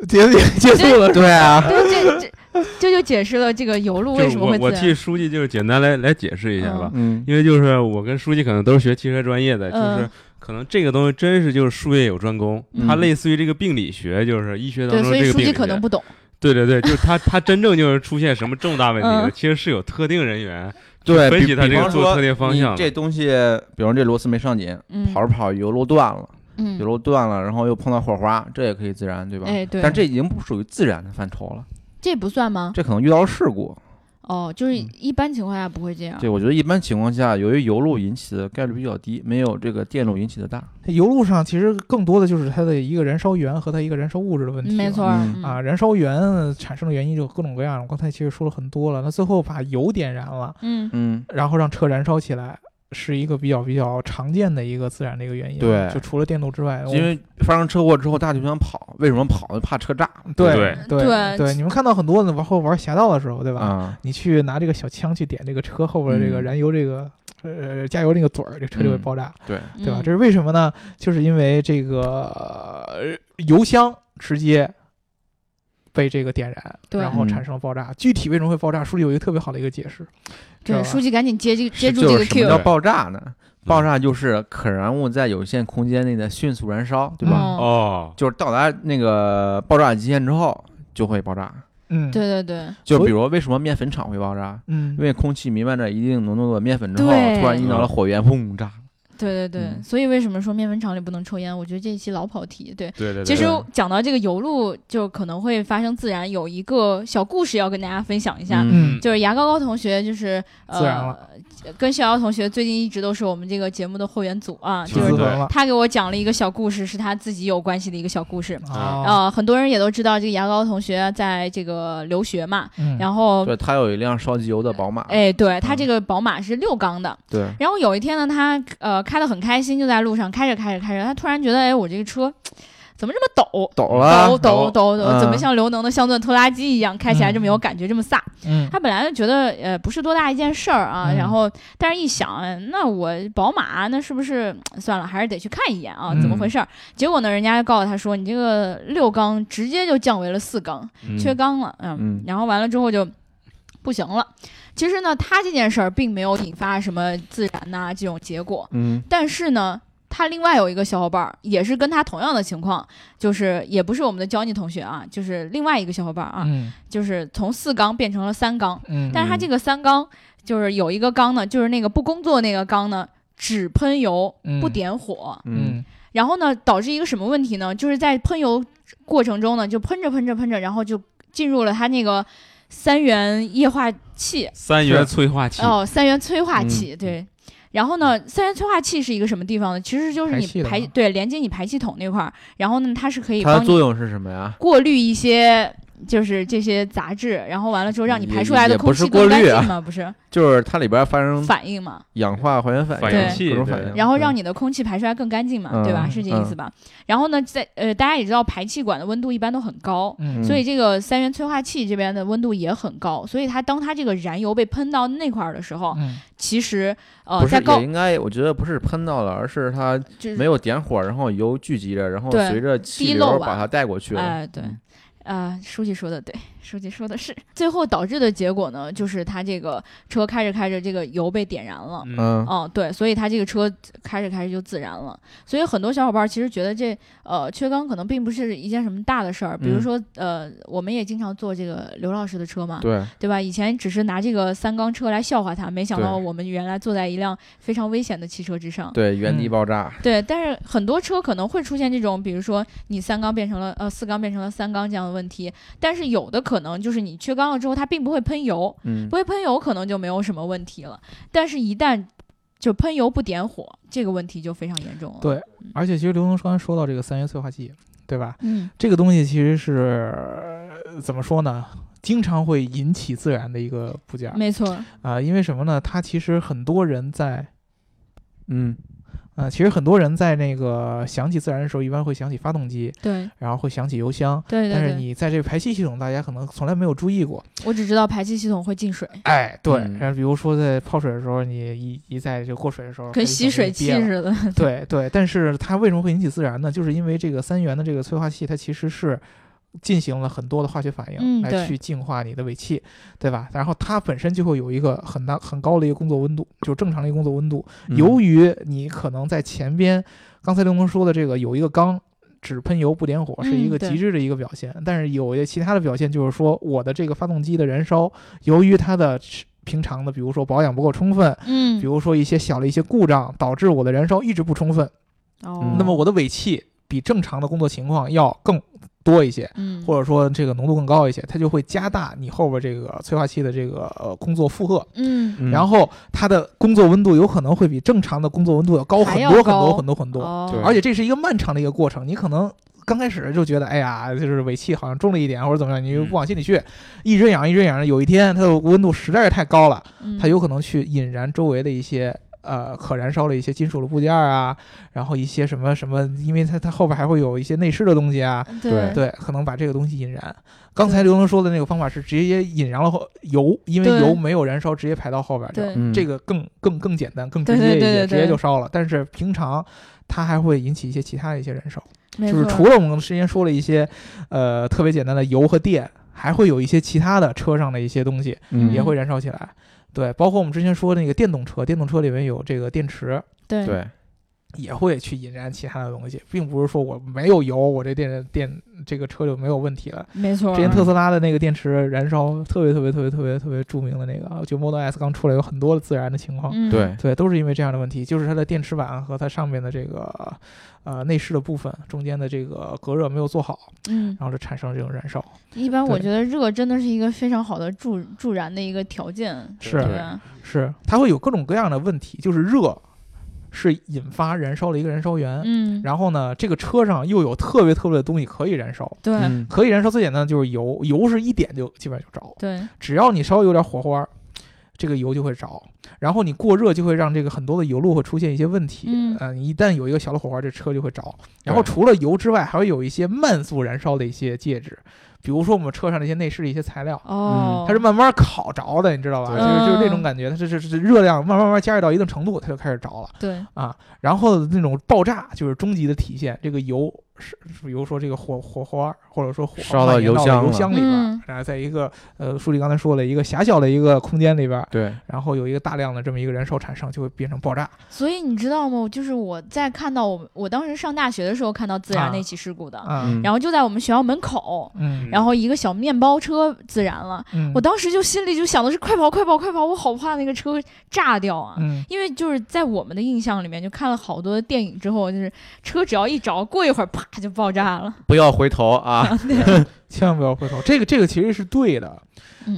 结结束了，对啊，对，这这这就解释了这个油路为什么会自燃我我替。书记就是简单来来解释一下吧，嗯因为就是我跟书记可能都是学汽车专业的，就是嗯可能这个东西真是就是术业有专攻，嗯它类似于这个病理学，就是医学当对，中所以书记这个病理学。可能不懂。对对对，就是他，他真正就是出现什么重大问题了，嗯其实是有特定人员对，分析它比方说这个做特定方向的。这东西，比方这螺丝没上紧，嗯跑着跑着油路断了，油嗯，路断了，然后又碰到火花，这也可以自燃，对吧？哎对，但这已经不属于自燃的范畴了，这不算吗？这可能遇到了事故。哦，就是嗯一般情况下不会这样。对，我觉得一般情况下，由于油路引起的概率比较低，没有这个电路引起的大。油路上其实更多的就是它的一个燃烧源和它一个燃烧物质的问题。没错，啊，，燃烧源产生的原因就各种各样，我刚才其实说了很多了。那最后把油点燃了，嗯嗯，然后让车燃烧起来，是一个比较比较常见的一个自燃的一个原因。对就除了电路之外，因为发生车祸之后，大家就想跑，为什么跑？怕车炸。对对对对对，你们看到很多的玩后玩侠盗的时候，对吧？啊，你去拿这个小枪去点这个车后边这个嗯燃油这个。呃，加油那个嘴儿，这车就会嗯爆炸，对，对吧？嗯这是为什么呢？就是因为这个、呃油箱直接被这个点燃，然后产生了爆炸。具体为什么会爆炸，书里有一个特别好的一个解释。对，书记赶紧接这个接住这个就是什么叫爆炸呢？爆炸就是可燃物在有限空间内的迅速燃烧，对吧？嗯哦，就是到达那个爆炸极限之后就会爆炸。嗯，，对对对，就比如为什么面粉厂会爆炸？嗯因，为空气弥漫着一定浓度的面粉之后，突然引到了火源，轰炸。对对对，嗯。所以为什么说面粉厂里不能抽烟？我觉得这一期老跑题。对，对对对，其实讲到这个油路，就可能会发生自燃，有一个小故事要跟大家分享一下。嗯。嗯。就是牙膏膏同学，就是呃，跟逍遥同学最近一直都是我们这个节目的后援组啊，就是他给我讲了一个小故事，是他自己有关系的一个小故事。啊，呃，很多人也都知道这个牙膏同学在这个留学嘛，嗯。然后对他有一辆烧机油的宝马，哎，对他嗯。这个宝马是六缸的，对，然后有一天呢，他呃开得很开心，就在路上开着开着开着，他突然觉得，哎，我这个车 *tsk* 怎么这么抖？抖了，抖抖抖抖，嗯。怎么像刘能的乡村拖拉机一样，开起来这么有感觉，这么飒？嗯。他本来就觉得呃不是多大一件事儿啊，嗯。然后但是一想，哎那我宝马那是不是 *tsk* 算了，还是得去看一眼啊，嗯。怎么回事儿？结果呢，人家就告诉他说，你这个六缸直接就降为了四缸，嗯。缺缸了，嗯，嗯。然后完了之后就不行了。其实呢，他这件事儿并没有引发什么自燃呐、这种结果，嗯。但是呢。他另外有一个小伙伴儿，也是跟他同样的情况，就是也不是我们的焦妮同学啊，就是另外一个小伙伴儿啊，嗯。就是从四缸变成了三缸，嗯，但是他这个三缸就是有一个缸呢，就是那个不工作那个缸呢，只喷油嗯不点火，嗯。嗯。然后呢导致一个什么问题呢？就是在喷油过程中呢，就喷着喷着喷着，然后就进入了他那个三元液化气三元催化器，哦，三元催化嗯器对。然后呢，三元催化器是一个什么地方呢？其实就是你排对连接你排气筒那块儿，然后呢，它是可以它的作用是什么呀？过滤一些就是这些杂质，然后完了之后让你排出来的空气更干过滤啊净嘛，不是 *laughs* 就是它里边发生反应嘛，氧化还原反应，反应器对各种反应，然后让你你的空气排出来更干净嘛，嗯对吧？是这意思吧？然后呢，在呃，大家也知道排气管的温度一般都很高。嗯所以这个三元催化器这边的温度也很高，所以它当它这个燃油被喷到那块儿的时候，嗯其实呃不是在高也应该，我觉得不是喷到了，而是它没有点火，然后油聚集着，然后随着气滴漏吧流把它带过去了。哎对啊，书记说的对，书记说的是，最后导致的结果呢，就是他这个车开着开着，这个油被点燃了。嗯嗯哦，对，所以他这个车开着开着就自燃了。所以很多小伙伴其实觉得这呃缺缸可能并不是一件什么大的事儿。比如嗯说呃，我们也经常坐这个刘老师的车嘛，对，对吧？以前只是拿这个三缸车来笑话他，没想到我们原来坐在一辆非常危险的汽车之上。对，原地嗯爆炸。对，但是很多车可能会出现这种，比如说你三缸变成了呃四缸变成了三缸这样的问题，但是有的可能就是你缺缸了之后，它并不会喷油，嗯不会喷油可能就没有什么问题了，但是一旦就喷油不点火，这个问题就非常严重了。对，而且其实刘能刚才说到这个三元催化剂，对吧？嗯，这个东西其实是呃怎么说呢？经常会引起自燃的一个部件啊、没错啊，因为什么呢？它其实很多人在嗯呃，其实很多人在那个想起自燃的时候，一般会想起发动机，对然后会想起油箱。对对对，但是你在这个排气系统，大家可能从来没有注意过。我只知道排气系统会进水，哎，对，嗯然后比如说在泡水的时候，你一一在这个过水的时候，跟吸水器。似的。对对，但是它为什么会引起自燃呢？就是因为这个三元的这个催化器，它其实是进行了很多的化学反应来去净化你的尾气，对吧？然后它本身就会有一个很大很高的一个工作温度，就是正常的一个工作温度。嗯由于你可能在前边，刚才刘能说的这个有一个缸。只喷油不点火是一个极致的一个表现，但是有些其他的表现就是说，我的这个发动机的燃烧，由于它的平常的，比如说保养不够充分，嗯比，如说一些小的一些故障，导致我的燃烧一直不充分，哦，那么我的尾气比正常的工作情况要更多一些，嗯，或者说这个浓度更高一些，它就会加大你后边这个催化器的这个呃工作负荷，嗯，嗯然后它的工作温度有可能会比正常的工作温度要高很多很多很多很多，哦。而且这是一个漫长的一个过程，你可能。刚开始就觉得，哎呀，就是尾气好像重了一点，或者怎么样，你就不往心里去，一直养，一直养。有一天，它的温度实在是太高了，嗯。它有可能去引燃周围的一些呃可燃烧的一些金属的部件啊，然后一些什么什么，因为它它后边还会有一些内饰的东西啊，对对，可能把这个东西引燃。刚才刘能说的那个方法是直接引燃了后油，因为油没有燃烧，直接排到后边去了。对嗯这个更更更简单，更直接一些，直接就烧了。但是平常它还会引起一些其他的一些燃烧，就是除了我们之前说了一些呃特别简单的油和电，还会有一些其他的车上的一些东西嗯也会燃烧起来。对，包括我们之前说那个电动车，电动车里面有这个电池，对。对，也会去引燃其他的东西，并不是说我没有油，我这电电这个车就没有问题了。没错，之前特斯拉的那个电池燃烧特别特别特别特别特别著名的那个，就 Model S 刚出来有很多的自燃的情况。对对，都是因为这样的问题，就是它的电池板和它上面的这个呃内饰的部分中间的这个隔热没有做好，嗯，然后就产生这种燃烧。一般我觉得热真的是一个非常好的助助燃的一个条件。是是，它会有各种各样的问题，就是热。是引发燃烧的一个燃烧源，嗯，然后呢，这个车上又有特别特别的东西可以燃烧，对，可以燃烧最简单的就是油，油是一点就基本上就着，对，只要你稍微有点火花，这个油就会着，然后你过热就会让这个很多的油路会出现一些问题，嗯，一旦有一个小的火花，这车就会着，然后除了油之外，还会有一些慢速燃烧的一些介质。比如说我们车上那些内饰的一些材料，哦，它是慢慢烤着的，你知道吧？就是就是那种感觉，它是是是热量慢慢慢加热到一定程度，它就开始着了。对啊，然后那种爆炸就是终极的体现，这个油。是，比如说这个火火花，或者说火烧到油箱油箱里边，然后在一个呃，书记刚才说了一个狭小的一个空间里边，对，然后有一个大量的这么一个燃烧产生，就会变成爆炸。所以你知道吗？就是我在看到我我当时上大学的时候看到自燃那起事故的，然后就在我们学校门口，嗯，然后一个小面包车自燃了，嗯，我当时就心里就想的是快跑快跑快跑，我好怕那个车炸掉啊，嗯，因为就是在我们的印象里面，就看了好多电影之后，就是车只要一着，过一会儿啪就爆炸了。不要回头啊！*laughs* 千万不要回头。这个这个其实是对的。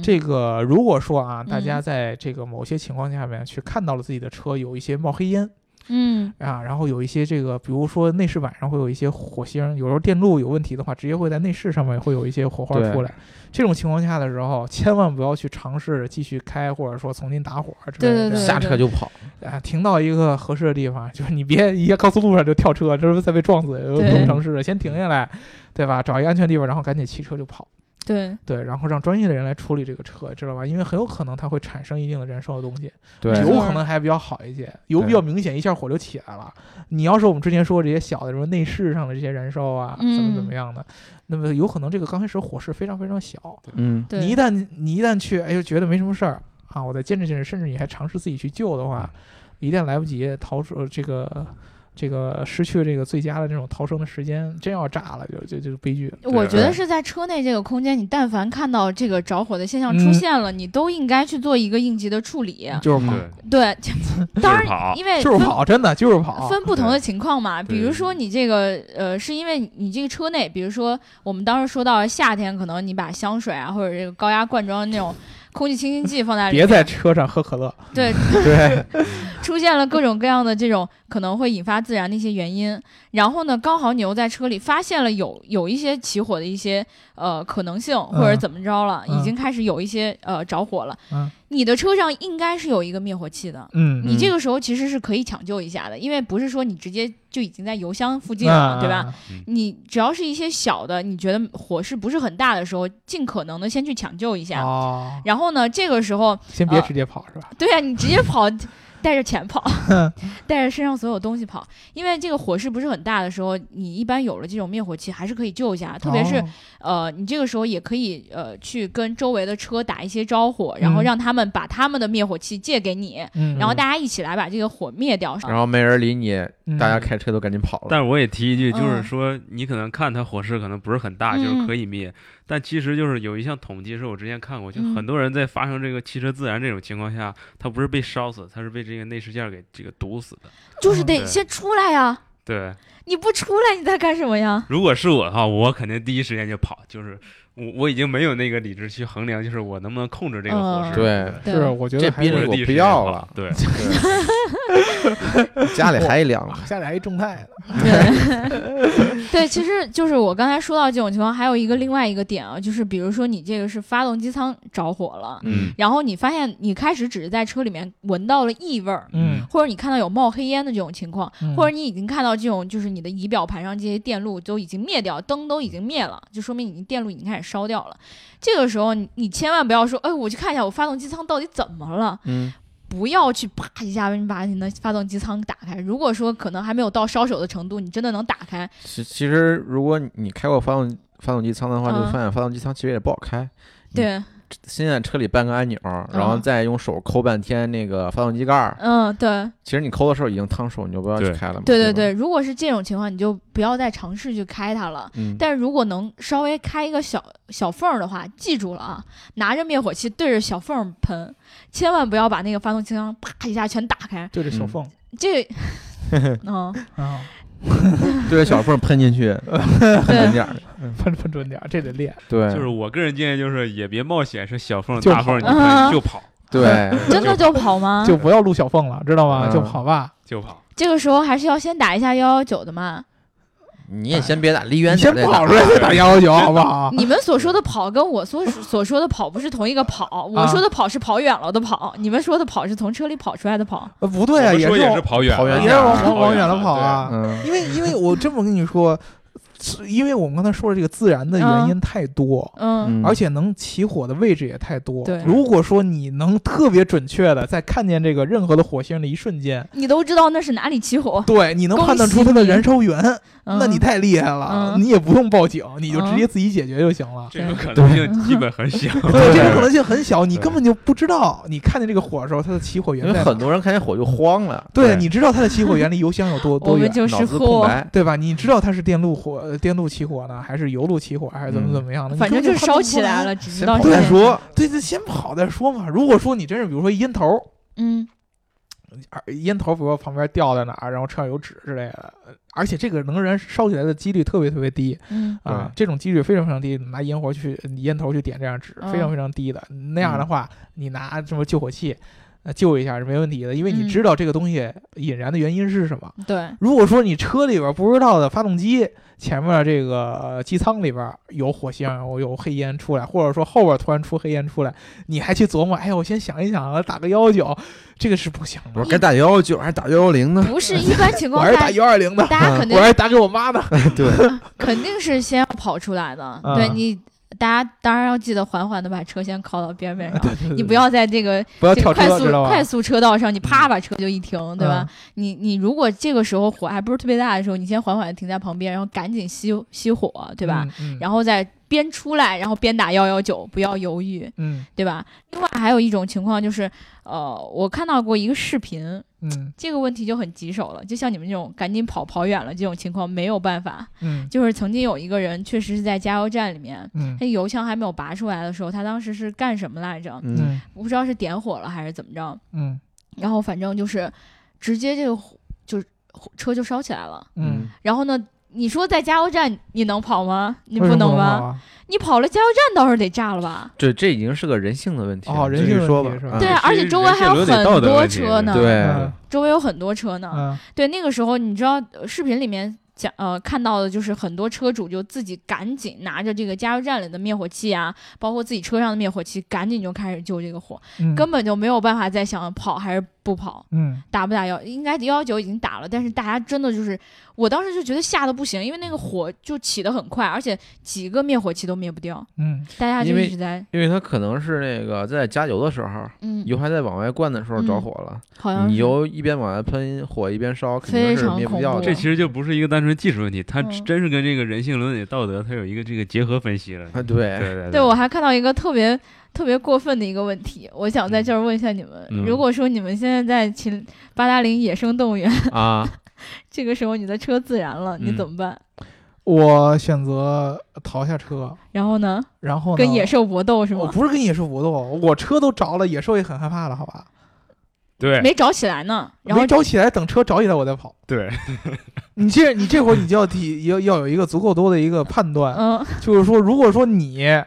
这个如果说啊，大家在这个某些情况下面去看到了自己的车有一些冒黑烟，嗯啊，然后有一些这个，比如说内饰板上会有一些火星，有时候电路有问题的话，直接会在内饰上面会有一些火花出来。这种情况下的时候，千万不要去尝试继续开，或者说重新打火之类的，下车就跑啊，停到一个合适的地方，就是你别一高速路上就跳车，这是再被撞死，有不能尝试的，先停下来，对吧？找一个安全地方，然后赶紧骑车就跑。对对，然后让专业的人来处理这个车，知道吧？因为很有可能它会产生一定的燃烧的东西。对，油可能还比较好一些，油比较明显，一下火就起来了。你要是我们之前说这些小的什么内饰上的这些燃烧啊，怎么怎么样的，那么有可能这个刚开始火势非常非常小。嗯，你一旦你一旦去，哎，觉得没什么事儿啊，我再坚持坚持，甚至你还尝试自己去救的话，一旦来不及逃出这个。这个失去这个最佳的这种逃生的时间，真要炸了，就就就悲剧。我觉得是在车内这个空间，你但凡看到这个着火的现象出现了，你都应该去做一个应急的处理。就是跑，对，*laughs* 当然，因为就是跑，真的就是跑。分不同的情况嘛，比如说你这个呃，是因为你这个车内，比如说我们当时说到夏天，可能你把香水啊或者这个高压罐装那种。空气清新剂放在里，别在车上喝可乐。对 *laughs* 对，出现了各种各样的这种可能会引发自燃的一些原因。然后呢，刚好你又在车里发现了有有一些起火的一些呃可能性，或者怎么着了，已经开始有一些呃着火了。嗯，你的车上应该是有一个灭火器的。嗯，你这个时候其实是可以抢救一下的，因为不是说你直接就已经在油箱附近了，对吧？你只要是一些小的，你觉得火势不是很大的时候，尽可能的先去抢救一下。哦。然后呢，这个时候先别直接跑，是吧？对呀，你直接跑。带着钱跑，*laughs* 带着身上所有东西跑，因为这个火势不是很大的时候，你一般有了这种灭火器还是可以救一下。特别是，呃，你这个时候也可以呃去跟周围的车打一些招呼，然后让他们把他们的灭火器借给你，然后大家一起来把这个火灭掉。然后没人理你，大家开车都赶紧跑了。但是我也提一句，就是说你可能看它火势可能不是很大，就是可以灭。但其实就是有一项统计，是我之前看过，就很多人在发生这个汽车自燃这种情况下，他不是被烧死，他是被这个内饰件给这个毒死的。就是得先出来呀。对。你不出来，你在干什么呀？如果是我的话，我肯定第一时间就跑，就是。我我已经没有那个理智去衡量，就是我能不能控制这个火势。对，是我觉得这宾利我不要了。*laughs* 对，家里还一辆，家里还一众泰对，对，其实就是我刚才说到这种情况，还有一个另外一个点啊，就是比如说你这个是发动机舱着火了，嗯，然后你发现你开始只是在车里面闻到了异味儿，嗯，或者你看到有冒黑烟的这种情况，嗯或者你已经看到这种就是你的仪表盘上这些电路都已经灭掉，灯都已经灭了，就说明你电路已经开始。烧掉了，这个时候你你千万不要说，哎，我去看一下我发动机舱到底怎么了。嗯，不要去啪一下你把你的发动机舱打开。如果说可能还没有到烧手的程度，你真的能打开。其其实如果你开过发动发动机舱的话，就发现发动机舱其实也不好开。对。先在车里按个按钮，然后再用手抠半天那个发动机盖儿。嗯，对。其实你抠的时候已经烫手，你就不要去开了嘛。对对对，如果是这种情况，你就不要再尝试去开它了。嗯。但是如果能稍微开一个小小缝的话，记住了啊，拿着灭火器对着小缝喷，千万不要把那个发动机箱啪一下全打开。对着小缝。这，*laughs* 嗯 *laughs* 啊。对着小缝喷进去，*laughs* 喷准点儿，喷喷准点儿，这得练。对，就是我个人建议，就是也别冒险，是小缝大缝，你就跑。*laughs* 对 *laughs* *laughs* 真的就跑吗？就不要录小缝了，知道吗？就跑吧，就跑。这个时候还是要先打一下幺幺九的嘛。你也先别打，离远点。先跑出来再打幺幺九，好不好？你们所说的跑跟我所所说的跑不是同一个跑。我说的跑是跑远了的跑，你们说的跑是从车里跑出来的跑。呃，不对啊，也是跑远，也是往往远了跑啊。因为因为我这么跟你说。因为我们刚才说的这个自燃的原因太多，嗯，而且能起火的位置也太多。对，如果说你能特别准确的在看见这个任何的火星的一瞬间，你都知道那是哪里起火，对，你能判断出它的燃烧源，那你太厉害了，你也不用报警，你就直接自己解决就行了。这种可能性基本很小，对，这种可能性很小，你根本就不知道，你看见这个火的时候，它的起火源。因为很多人看见火就慌了。对，你知道它的起火源离油箱有多多远？脑子空白，对吧？你知道它是电路火，电路起火呢？还是油路起火，还是怎么怎么样的？反正就烧起来了，只知道再说。对对，先跑再说嘛。如果说你真是，比如说烟头，嗯，烟头，比如说旁边掉在哪儿，然后车上有纸之类的，而且这个能燃烧起来的几率特别特别低，嗯啊，这种几率非常非常低。拿烟火去烟头去点这样纸，非常非常低的。那样的话，你拿什么救火器？那救一下是没问题的，因为你知道这个东西引燃的原因是什么。对，如果说你车里边不知道的发动机前面这个机舱里边有火星，有黑烟出来，或者说后边突然出黑烟出来，你还去琢磨，哎呀，我先想一想，打个幺幺九，这个是不行的。我该打幺幺九还是打幺幺零呢？不是一般情况下，*laughs* 我还是打幺二零的。大家肯定，我还是打给我妈的。*laughs* 对，*laughs* 肯定是先要跑出来的。对你。大家当然要记得缓缓的把车先靠到边边上，你不要在这个不要跳快速快速车道上，你啪把车就一停，对吧？你你如果这个时候火还不是特别大的时候，你先缓缓的停在旁边，然后赶紧熄熄火，对吧？然后再边出来，然后边打幺幺九，不要犹豫，嗯，对吧？另外还有一种情况就是，呃，我看到过一个视频。嗯，这个问题就很棘手了，就像你们这种赶紧跑跑远了这种情况没有办法。嗯，就是曾经有一个人确实是在加油站里面，嗯，他油枪还没有拔出来的时候，他当时是干什么来着？嗯，我不知道是点火了还是怎么着。嗯，然后反正就是直接这个就车就烧起来了。嗯，然后呢？你说在加油站你能跑吗？你不能吧？你跑了加油站倒是得炸了吧？这这已经是个人性的问题哦，人性说吧。对啊，而且周围还有很多车呢。对，周围有很多车呢。对，那个时候你知道视频里面讲呃看到的就是很多车主就自己赶紧拿着这个加油站里的灭火器啊，包括自己车上的灭火器，赶紧就开始救这个火，根本就没有办法再想跑还是不跑。嗯，打不打幺？应该幺幺九已经打了，但是大家真的就是。我当时就觉得吓得不行，因为那个火就起得很快，而且几个灭火器都灭不掉。嗯，大家就一直在，因为它可能是那个在加油的时候，嗯，油还在往外灌的时候着火了。好像你油一边往外喷，火一边烧，肯定是灭不掉的。这其实就不是一个单纯技术问题，它真是跟这个人性伦理道德，它有一个这个结合分析了。啊，对对对。对我还看到一个特别特别过分的一个问题，我想在这儿问一下你们：如果说你们现在在秦八达岭野生动物园啊。*laughs* 这个时候你的车自燃了，你怎么办？我选择逃下车。然后呢？然后跟野兽搏斗是吗？我不是跟野兽搏斗，我车都着了，野兽也很害怕了，好吧？对，没着起来呢。然没着起来，等车着起来我再跑。对，*laughs* 你这你这会儿你就要提要要有一个足够多的一个判断，嗯，就是说，如果说你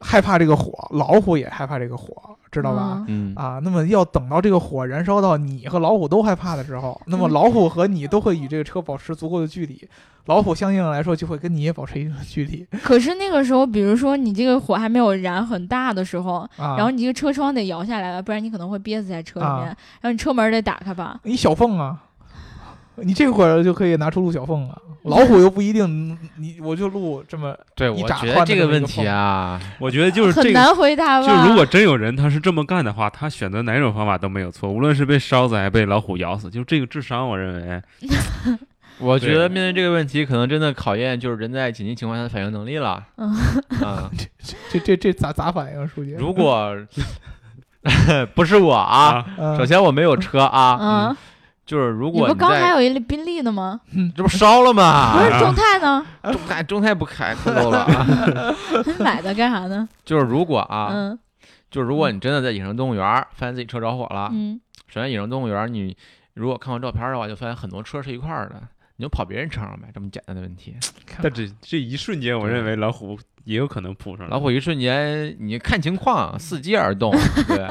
害怕这个火，老虎也害怕这个火。知道吧？嗯啊，那么要等到这个火燃烧到你和老虎都害怕的时候，那么老虎和你都会与这个车保持足够的距离，老虎相应来说就会跟你也保持一定的距离。*laughs* 可是那个时候，比如说你这个火还没有燃很大的时候，然后你这个车窗得摇下来了，不然你可能会憋死在车里面，然后你车门得打开吧？你小缝啊。你这会儿就可以拿出陆小凤了，老虎又不一定，你我就录这么 *laughs* 对，我觉得这个问题啊，我觉得就是很难回答吧。就如果真有人他是这么干的话，他选择哪种方法都没有错，无论是被烧死还是被老虎咬死，就这个智商，我认为 *laughs* 我觉得面对这个问题，可能真的考验就是人在紧急情况下的反应能力了。嗯啊，*laughs* 这这这咋咋反应？书记？如果不是我啊，首先我没有车啊。嗯。就是如果你不刚还有一辆宾利呢吗？*laughs* 这不烧了吗？不是众泰呢？*laughs* 众泰众泰不开，可够了。*laughs* 买的干啥呢？就是如果啊，就是如果你真的在野生动物园发现自己车着火了，嗯，首先野生动物园你如果看过照片的话，就发现很多车是一块儿的，你就跑别人车上呗，这么简单的问题。但这这一瞬间，我认为老虎也有可能扑上来。老虎一瞬间，你看情况，伺机而动，对。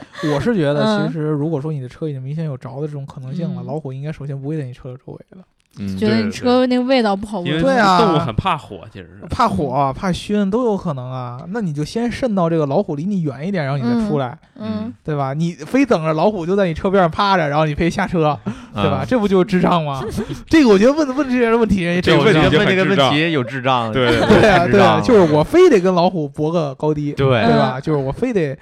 *laughs* 我是觉得，其实如果说你的车已经明显有着的这种可能性了，老虎应该首先不会在你车的周围的。觉得你车那个味道不好闻。对啊，动物很怕火，其实是怕火、怕熏都有可能啊。那你就先渗到这个老虎离你远一点，然后你再出来，嗯，对吧？你非等着老虎就在你车边上趴着，然后你非下车，*laughs* 对吧？这不就是智障吗？*laughs* 这个我觉得问问这些问题，这个问题问这个问题有智障，对对啊，对啊，就是我非得跟老虎搏个高低，对对吧？就是我非得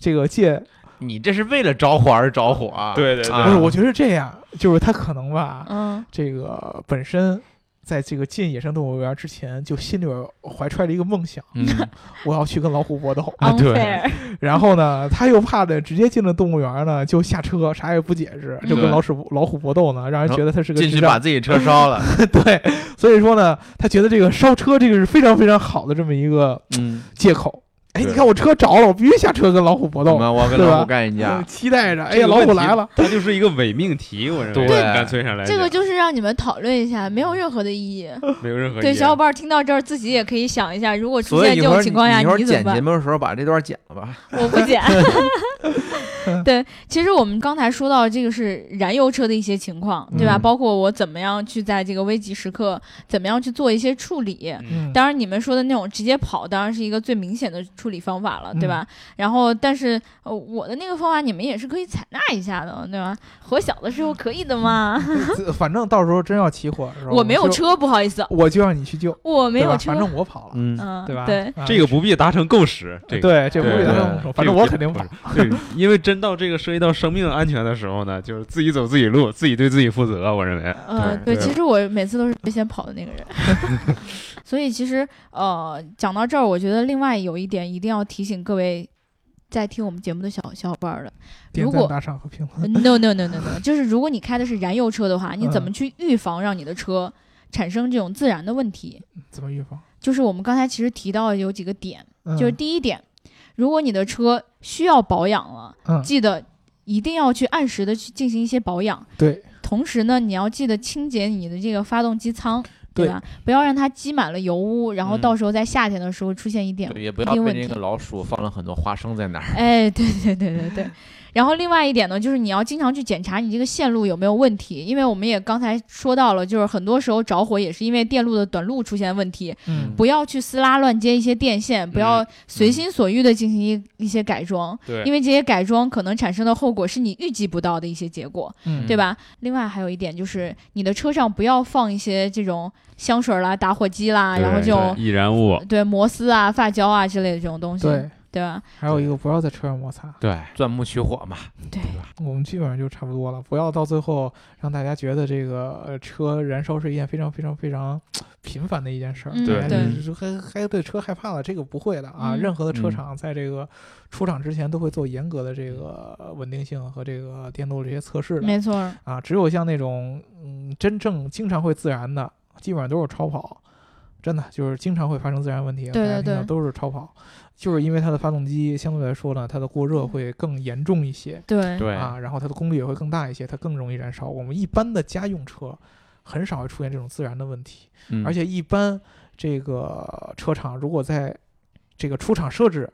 这个借。你这是为了着火而着火啊？对对对，不是，我觉得这样，就是他可能吧，嗯，这个本身在这个进野生动物园之前，就心里边怀揣着一个梦想，嗯，*laughs* 我要去跟老虎搏斗。啊，对。*laughs* 然后呢，他又怕的直接进了动物园呢，就下车啥也不解释，就跟老鼠老虎搏斗呢，让人觉得他是个进去把自己车烧了。*laughs* 对，所以说呢，他觉得这个烧车这个是非常非常好的这么一个嗯。借口。哎，你看我车着了，我必须下车跟老虎搏斗。我跟老虎干一架，期待着。哎呀，老虎来了，它就是一个伪命题，我认为。对，干脆上来。这个就是让你们讨论一下，没有任何的意义。没有任何。对，小伙伴听到这儿，自己也可以想一下，如果出现这种情况下，你怎么办？剪节目的时候把这段剪了吧。我不剪。*laughs* 对，其实我们刚才说到这个是燃油车的一些情况，对吧？包括我怎么样去在这个危急时刻，怎么样去做一些处理。嗯。当然，你们说的那种直接跑，当然是一个最明显的处理方法了，对吧？然后，但是呃，我的那个方法你们也是可以采纳一下的，对吧？火小的时候可以的嘛。*laughs* 反正到时候真要起火的时候，*laughs* 我没有车，不好意思，我就让你去救。我没有车，反正我跑了，嗯，对吧？对，这个不必达成共识。对，这不必达成共识。反正我肯定跑。对，*laughs* 因为真到这个涉及到生命安全的时候呢，就是自己走自己路，自己对自己负责。我认为，嗯，对，其实我每次都是最先跑的那个人。所以其实呃，讲到这儿，我觉得另外有一点一定要提醒各位在听我们节目的小小伙伴了。如果打赏和评论。No no no no no，就是如果你开的是燃油车的话，你怎么去预防让你的车产生这种自燃的问题？怎么预防？就是我们刚才其实提到的有几个点，就是第一点，如果你的车需要保养了，记得一定要去按时的去进行一些保养。对。同时呢，你要记得清洁你的这个发动机舱。对吧？不要让它积满了油污，然后到时候在夏天的时候出现一点也不要被那个老鼠放了很多花生在那儿。哎，对对对对对。然后另外一点呢，就是你要经常去检查你这个线路有没有问题，因为我们也刚才说到了，就是很多时候着火也是因为电路的短路出现问题。嗯。不要去撕拉乱接一些电线，不要随心所欲的进行一一些改装。对。因为这些改装可能产生的后果是你预计不到的一些结果。嗯。对吧？另外还有一点就是，你的车上不要放一些这种。香水啦，打火机啦，然后就易燃物，对摩丝啊、发胶啊之类的这种东西，对对吧？还有一个不要在车上摩擦，对，钻木取火嘛，对吧？我们基本上就差不多了，不要到最后让大家觉得这个车燃烧是一件非常非常非常频繁的一件事儿，对对，还还对车害怕了，这个不会的啊！任何的车厂在这个出厂之前都会做严格的这个稳定性和这个电路这些测试的，没错啊，只有像那种嗯真正经常会自燃的。基本上都是超跑，真的就是经常会发生自燃问题。对对对，都是超跑，就是因为它的发动机相对来说呢，它的过热会更严重一些。对对啊，然后它的功率也会更大一些，它更容易燃烧。我们一般的家用车很少会出现这种自燃的问题，而且一般这个车厂如果在这个出厂设置。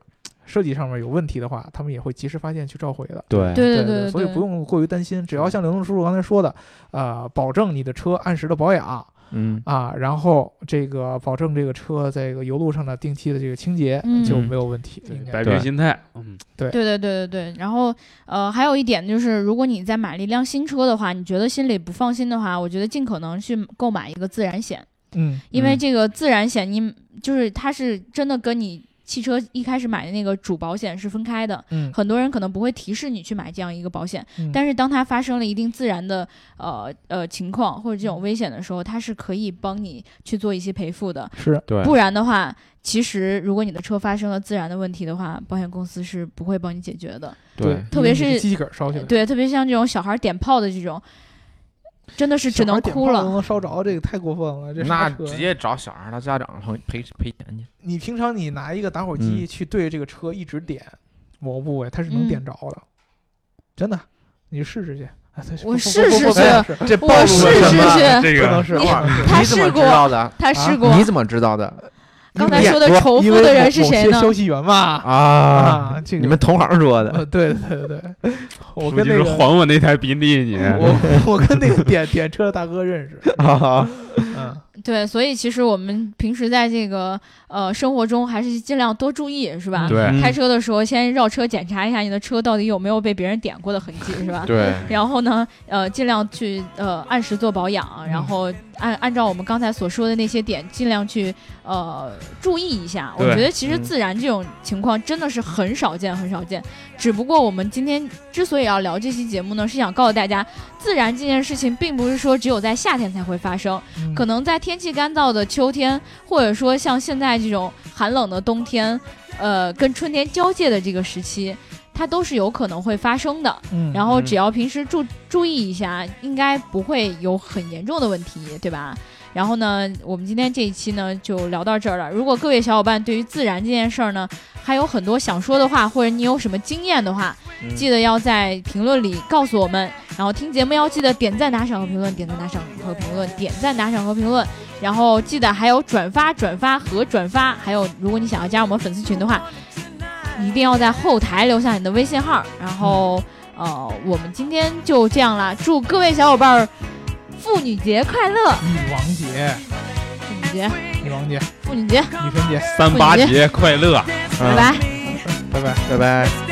设计上面有问题的话，他们也会及时发现去召回的。对对对，所以不用过于担心。只要像刘东叔叔刚才说的，呃，保证你的车按时的保养，嗯啊，然后这个保证这个车在这个油路上的定期的这个清洁就没有问题。摆平心态，嗯，对对对对对对。然后呃，还有一点就是，如果你在买了一辆新车的话，你觉得心里不放心的话，我觉得尽可能去购买一个自燃险。嗯，因为这个自燃险，你就是它是真的跟你。汽车一开始买的那个主保险是分开的，嗯，很多人可能不会提示你去买这样一个保险，但是当它发生了一定自然的呃呃情况或者这种危险的时候，它是可以帮你去做一些赔付的，是。对，不然的话，其实如果你的车发生了自燃的问题的话，保险公司是不会帮你解决的，对，特别是机器烧起来，对，特别像这种小孩点炮的这种。真的是只能哭了，都能烧着，这个太过分了。这那直接找小孩他家长赔赔赔钱去。你平常你拿一个打火机去对这个车一直点某个部位，它是能点着的，真的，你试试去。我试试去，这我试试去，这个能试。他试过，他试过，你怎么知道的？刚才说的仇富的人是谁呢？消息源嘛啊，你们同行说的。对对对对，*laughs* *laughs* 我跟那个还我那台宾利，你我我跟那个点点车的大哥认识 *laughs* 啊，嗯。对，所以其实我们平时在这个呃生活中还是尽量多注意，是吧？对，开车的时候先绕车检查一下你的车到底有没有被别人点过的痕迹，是吧？对。然后呢，呃，尽量去呃按时做保养，然后按按照我们刚才所说的那些点，尽量去呃注意一下。我觉得其实自燃这种情况真的是很少见，很少见。只不过我们今天之所以要聊这期节目呢，是想告诉大家，自燃这件事情并不是说只有在夏天才会发生，可能在天气干燥的秋天，或者说像现在这种寒冷的冬天，呃，跟春天交界的这个时期，它都是有可能会发生的。嗯，然后只要平时注注意一下，应该不会有很严重的问题，对吧？然后呢，我们今天这一期呢就聊到这儿了。如果各位小伙伴对于自然这件事儿呢，还有很多想说的话，或者你有什么经验的话，记得要在评论里告诉我们。然后听节目要记得点赞、打赏和评论，点赞、打赏和评论，点赞、打赏和评论。然后记得还有转发、转发和转发。还有，如果你想要加入我们粉丝群的话，一定要在后台留下你的微信号。然后，呃，我们今天就这样了。祝各位小伙伴儿。妇女节快乐！女王节，妇女节，女王节，妇女节，女神节，三八节快乐！拜拜，拜拜，拜拜。